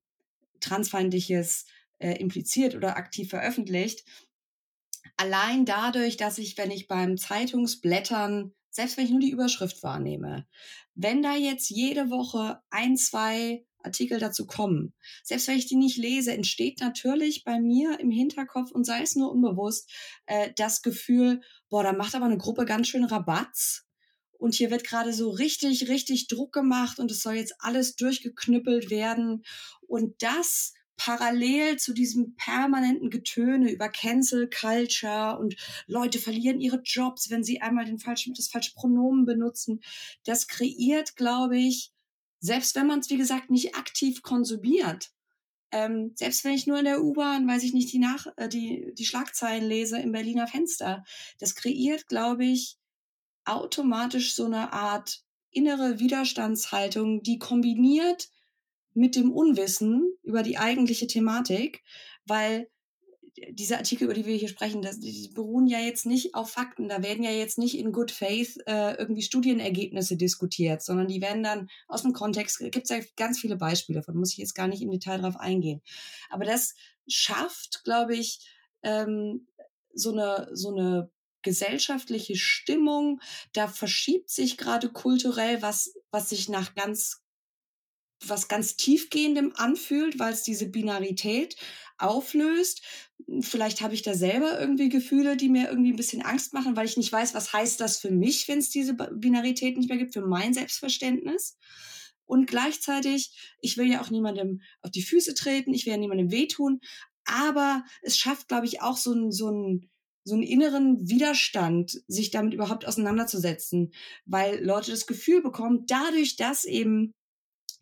transfeindliches äh, impliziert oder aktiv veröffentlicht, allein dadurch, dass ich, wenn ich beim Zeitungsblättern, selbst wenn ich nur die Überschrift wahrnehme, wenn da jetzt jede Woche ein, zwei Artikel dazu kommen, selbst wenn ich die nicht lese, entsteht natürlich bei mir im Hinterkopf und sei es nur unbewusst äh, das Gefühl, boah, da macht aber eine Gruppe ganz schön Rabatz. Und hier wird gerade so richtig, richtig Druck gemacht und es soll jetzt alles durchgeknüppelt werden. Und das parallel zu diesem permanenten Getöne über Cancel Culture und Leute verlieren ihre Jobs, wenn sie einmal den falschen, das falsche Pronomen benutzen. Das kreiert, glaube ich, selbst wenn man es, wie gesagt, nicht aktiv konsumiert, ähm, selbst wenn ich nur in der U-Bahn, weiß ich nicht, die, Nach äh, die, die Schlagzeilen lese im Berliner Fenster, das kreiert, glaube ich, automatisch so eine Art innere Widerstandshaltung, die kombiniert mit dem Unwissen über die eigentliche Thematik, weil diese Artikel, über die wir hier sprechen, das, die beruhen ja jetzt nicht auf Fakten. Da werden ja jetzt nicht in Good Faith äh, irgendwie Studienergebnisse diskutiert, sondern die werden dann aus dem Kontext, gibt es ja ganz viele Beispiele, davon muss ich jetzt gar nicht im Detail drauf eingehen. Aber das schafft, glaube ich, ähm, so eine, so eine gesellschaftliche Stimmung. Da verschiebt sich gerade kulturell was, was sich nach ganz was ganz tiefgehendem anfühlt, weil es diese Binarität auflöst. Vielleicht habe ich da selber irgendwie Gefühle, die mir irgendwie ein bisschen Angst machen, weil ich nicht weiß, was heißt das für mich, wenn es diese Binarität nicht mehr gibt, für mein Selbstverständnis. Und gleichzeitig, ich will ja auch niemandem auf die Füße treten, ich will ja niemandem wehtun, aber es schafft, glaube ich, auch so einen, so einen, so einen inneren Widerstand, sich damit überhaupt auseinanderzusetzen, weil Leute das Gefühl bekommen, dadurch, dass eben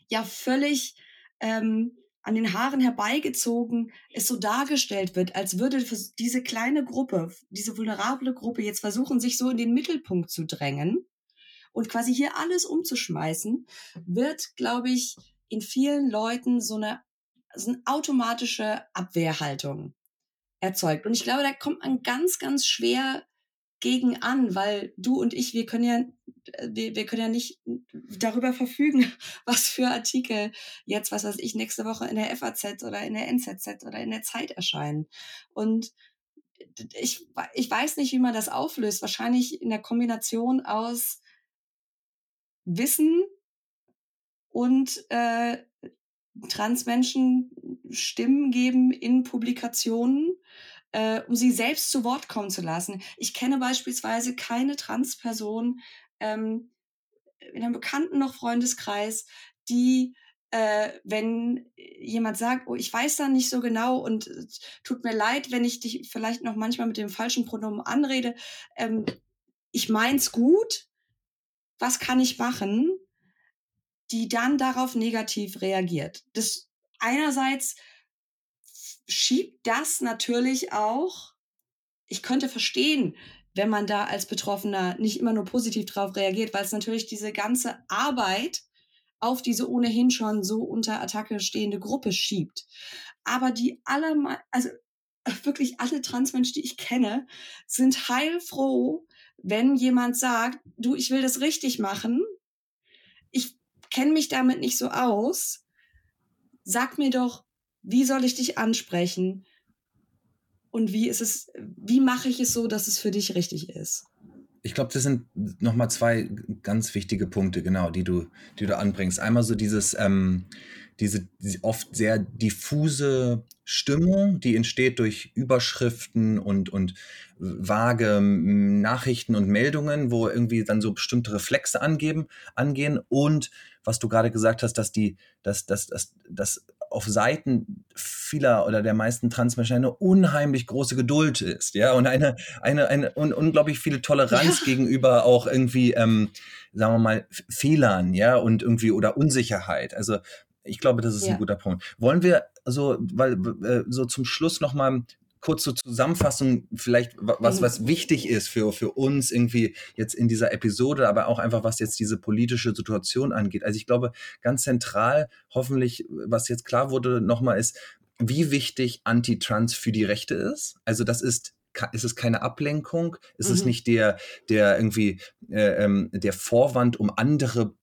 ja völlig ähm, an den Haaren herbeigezogen es so dargestellt wird, als würde diese kleine Gruppe, diese vulnerable Gruppe jetzt versuchen, sich so in den Mittelpunkt zu drängen und quasi hier alles umzuschmeißen, wird, glaube ich, in vielen Leuten so eine, so eine automatische Abwehrhaltung erzeugt. Und ich glaube, da kommt man ganz, ganz schwer gegen an, weil du und ich, wir können ja, wir, wir können ja nicht darüber verfügen, (laughs) was für Artikel jetzt, was weiß ich, nächste Woche in der FAZ oder in der NZZ oder in der Zeit erscheinen. Und ich, ich weiß nicht, wie man das auflöst. Wahrscheinlich in der Kombination aus Wissen und äh, Transmenschen Stimmen geben in Publikationen, äh, um sie selbst zu Wort kommen zu lassen. Ich kenne beispielsweise keine Transperson ähm, in einem bekannten noch Freundeskreis, die äh, wenn jemand sagt, oh, ich weiß da nicht so genau und äh, tut mir leid, wenn ich dich vielleicht noch manchmal mit dem falschen Pronomen anrede, ähm, ich mein's gut, was kann ich machen, die dann darauf negativ reagiert. Das einerseits schiebt das natürlich auch, ich könnte verstehen, wenn man da als Betroffener nicht immer nur positiv drauf reagiert, weil es natürlich diese ganze Arbeit auf diese ohnehin schon so unter Attacke stehende Gruppe schiebt. Aber die aller, also (laughs) wirklich alle Transmenschen, die ich kenne, sind heilfroh, wenn jemand sagt, du, ich will das richtig machen. Ich kenne mich damit nicht so aus. Sag mir doch, wie soll ich dich ansprechen? Und wie ist es, wie mache ich es so, dass es für dich richtig ist? Ich glaube, das sind nochmal zwei ganz wichtige Punkte, genau, die du, die du anbringst. Einmal so dieses, ähm, diese, oft sehr diffuse Stimmung, die entsteht durch Überschriften und, und vage Nachrichten und Meldungen, wo irgendwie dann so bestimmte Reflexe angeben, angehen und was du gerade gesagt hast, dass die, dass, dass, dass, dass auf Seiten vieler oder der meisten Transmenschen eine unheimlich große Geduld ist, ja, und eine, eine, eine un unglaublich viele Toleranz ja. gegenüber auch irgendwie, ähm, sagen wir mal, Fehlern, ja, und irgendwie oder Unsicherheit. Also ich glaube, das ist ja. ein guter Punkt. Wollen wir so, weil äh, so zum Schluss noch mal kurze Zusammenfassung, vielleicht was, mhm. was wichtig ist für, für uns irgendwie jetzt in dieser Episode, aber auch einfach, was jetzt diese politische Situation angeht. Also ich glaube, ganz zentral, hoffentlich, was jetzt klar wurde, nochmal ist, wie wichtig Anti-Trans für die Rechte ist. Also das ist ist es keine Ablenkung? Ist mhm. es nicht der, der irgendwie äh, ähm, der Vorwand, um andere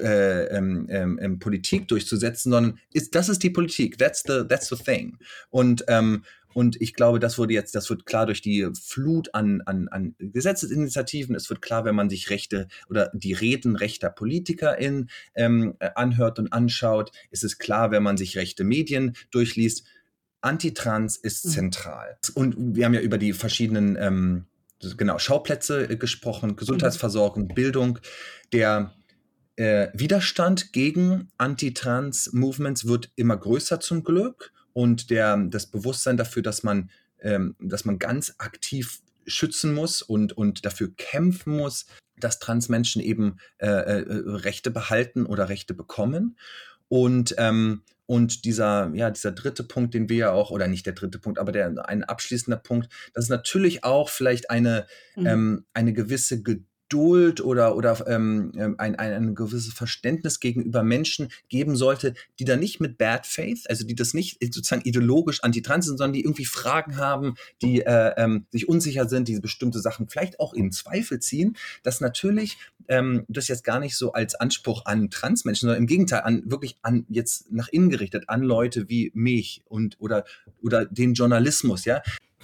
äh, ähm, ähm, ähm, Politik durchzusetzen, sondern ist, das ist die Politik. That's the, that's the thing. Und, ähm, und ich glaube, das wurde jetzt, das wird klar durch die Flut an, an, an Gesetzesinitiativen. Es wird klar, wenn man sich Rechte oder die Reden rechter PolitikerInnen ähm, anhört und anschaut. Es ist klar, wenn man sich rechte Medien durchliest. Antitrans ist mhm. zentral. Und wir haben ja über die verschiedenen ähm, genau, Schauplätze äh, gesprochen, Gesundheitsversorgung, Bildung. Der äh, Widerstand gegen Anti-Trans-Movements wird immer größer zum Glück und der, das Bewusstsein dafür, dass man, ähm, dass man ganz aktiv schützen muss und, und dafür kämpfen muss, dass Transmenschen eben äh, äh, Rechte behalten oder Rechte bekommen. Und, ähm, und dieser, ja, dieser dritte Punkt, den wir ja auch, oder nicht der dritte Punkt, aber der ein abschließender Punkt, dass es natürlich auch vielleicht eine, mhm. ähm, eine gewisse Geduld Geduld oder, oder ähm, ähm, ein, ein, ein gewisses Verständnis gegenüber Menschen geben sollte, die da nicht mit Bad Faith, also die das nicht sozusagen ideologisch antitrans sind, sondern die irgendwie Fragen haben, die äh, ähm, sich unsicher sind, die bestimmte Sachen vielleicht auch in Zweifel ziehen, dass natürlich ähm, das jetzt gar nicht so als Anspruch an Transmenschen, sondern im Gegenteil an wirklich an jetzt nach innen gerichtet, an Leute wie mich und oder oder den Journalismus, ja,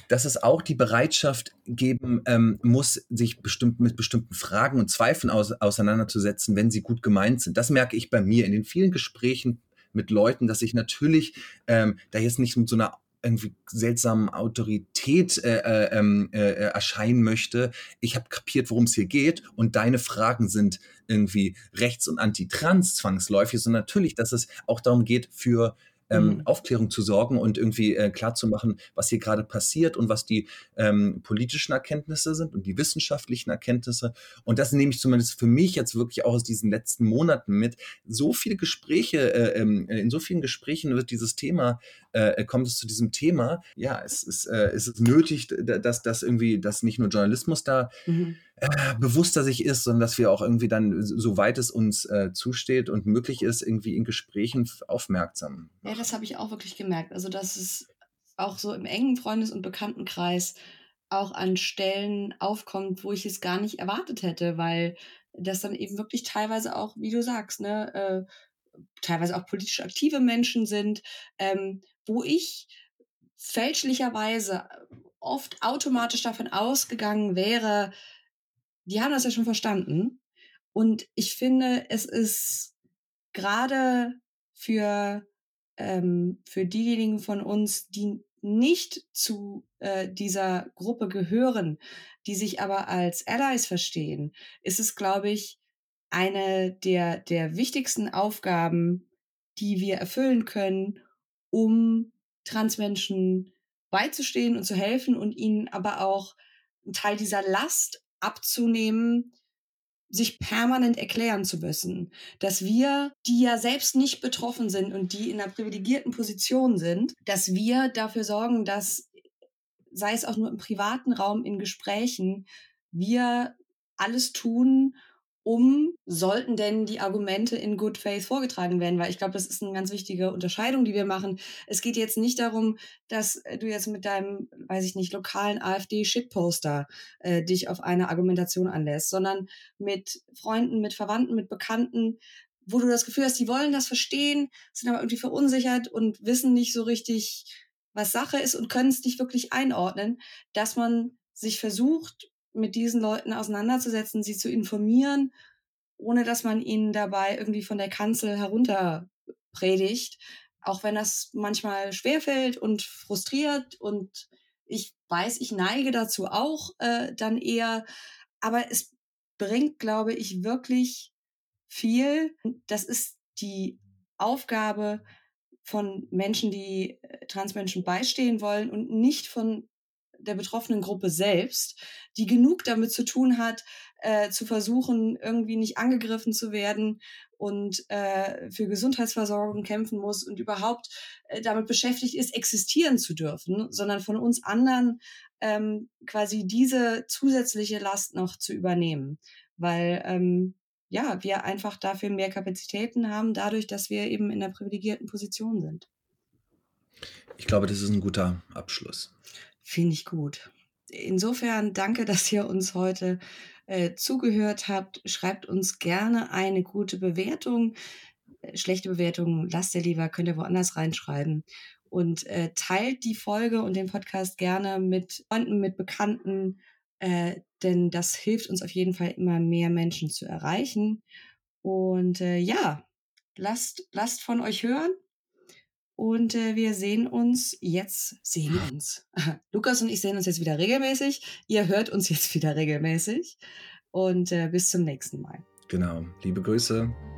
dass es auch die Bereitschaft geben ähm, muss, sich bestimmt mit bestimmten Fragen und Zweifeln aus, auseinanderzusetzen, wenn sie gut gemeint sind. Das merke ich bei mir in den vielen Gesprächen mit Leuten, dass ich natürlich ähm, da jetzt nicht mit so einer irgendwie seltsamen Autorität äh, äh, ähm, äh, erscheinen möchte. Ich habe kapiert, worum es hier geht und deine Fragen sind irgendwie rechts und anti-trans zwangsläufig, sondern natürlich, dass es auch darum geht, für ähm, mhm. Aufklärung zu sorgen und irgendwie äh, klarzumachen, was hier gerade passiert und was die ähm, politischen Erkenntnisse sind und die wissenschaftlichen Erkenntnisse. Und das nehme ich zumindest für mich jetzt wirklich auch aus diesen letzten Monaten mit. So viele Gespräche, äh, ähm, in so vielen Gesprächen wird dieses Thema, äh, kommt es zu diesem Thema. Ja, es ist, äh, es ist nötig, dass, dass irgendwie, dass nicht nur Journalismus da mhm. Äh, bewusster sich ist, sondern dass wir auch irgendwie dann, soweit es uns äh, zusteht und möglich ist, irgendwie in Gesprächen aufmerksam. Ja, das habe ich auch wirklich gemerkt. Also, dass es auch so im engen Freundes- und Bekanntenkreis auch an Stellen aufkommt, wo ich es gar nicht erwartet hätte, weil das dann eben wirklich teilweise auch, wie du sagst, ne, äh, teilweise auch politisch aktive Menschen sind, ähm, wo ich fälschlicherweise oft automatisch davon ausgegangen wäre, die haben das ja schon verstanden. Und ich finde, es ist gerade für ähm, für diejenigen von uns, die nicht zu äh, dieser Gruppe gehören, die sich aber als Allies verstehen, ist es, glaube ich, eine der, der wichtigsten Aufgaben, die wir erfüllen können, um Transmenschen beizustehen und zu helfen und ihnen aber auch einen Teil dieser Last abzunehmen, sich permanent erklären zu müssen, dass wir, die ja selbst nicht betroffen sind und die in einer privilegierten Position sind, dass wir dafür sorgen, dass, sei es auch nur im privaten Raum, in Gesprächen, wir alles tun, um, sollten denn die Argumente in Good Faith vorgetragen werden, weil ich glaube, das ist eine ganz wichtige Unterscheidung, die wir machen. Es geht jetzt nicht darum, dass äh, du jetzt mit deinem, weiß ich nicht, lokalen AfD-Shitposter äh, dich auf eine Argumentation anlässt, sondern mit Freunden, mit Verwandten, mit Bekannten, wo du das Gefühl hast, die wollen das verstehen, sind aber irgendwie verunsichert und wissen nicht so richtig, was Sache ist und können es nicht wirklich einordnen, dass man sich versucht, mit diesen Leuten auseinanderzusetzen, sie zu informieren, ohne dass man ihnen dabei irgendwie von der Kanzel herunter predigt, auch wenn das manchmal schwerfällt und frustriert und ich weiß, ich neige dazu auch äh, dann eher, aber es bringt, glaube ich, wirklich viel. Das ist die Aufgabe von Menschen, die äh, Transmenschen beistehen wollen und nicht von der betroffenen Gruppe selbst, die genug damit zu tun hat, äh, zu versuchen, irgendwie nicht angegriffen zu werden und äh, für Gesundheitsversorgung kämpfen muss und überhaupt äh, damit beschäftigt ist, existieren zu dürfen, sondern von uns anderen ähm, quasi diese zusätzliche Last noch zu übernehmen, weil ähm, ja wir einfach dafür mehr Kapazitäten haben, dadurch, dass wir eben in der privilegierten Position sind. Ich glaube, das ist ein guter Abschluss. Finde ich gut. Insofern danke, dass ihr uns heute äh, zugehört habt. Schreibt uns gerne eine gute Bewertung. Äh, schlechte Bewertungen lasst ihr lieber, könnt ihr woanders reinschreiben. Und äh, teilt die Folge und den Podcast gerne mit Freunden, mit Bekannten, äh, denn das hilft uns auf jeden Fall immer mehr Menschen zu erreichen. Und äh, ja, lasst, lasst von euch hören. Und äh, wir sehen uns jetzt, sehen uns. (laughs) Lukas und ich sehen uns jetzt wieder regelmäßig. Ihr hört uns jetzt (laughs) wieder regelmäßig. Und äh, bis zum nächsten Mal. Genau. Liebe Grüße.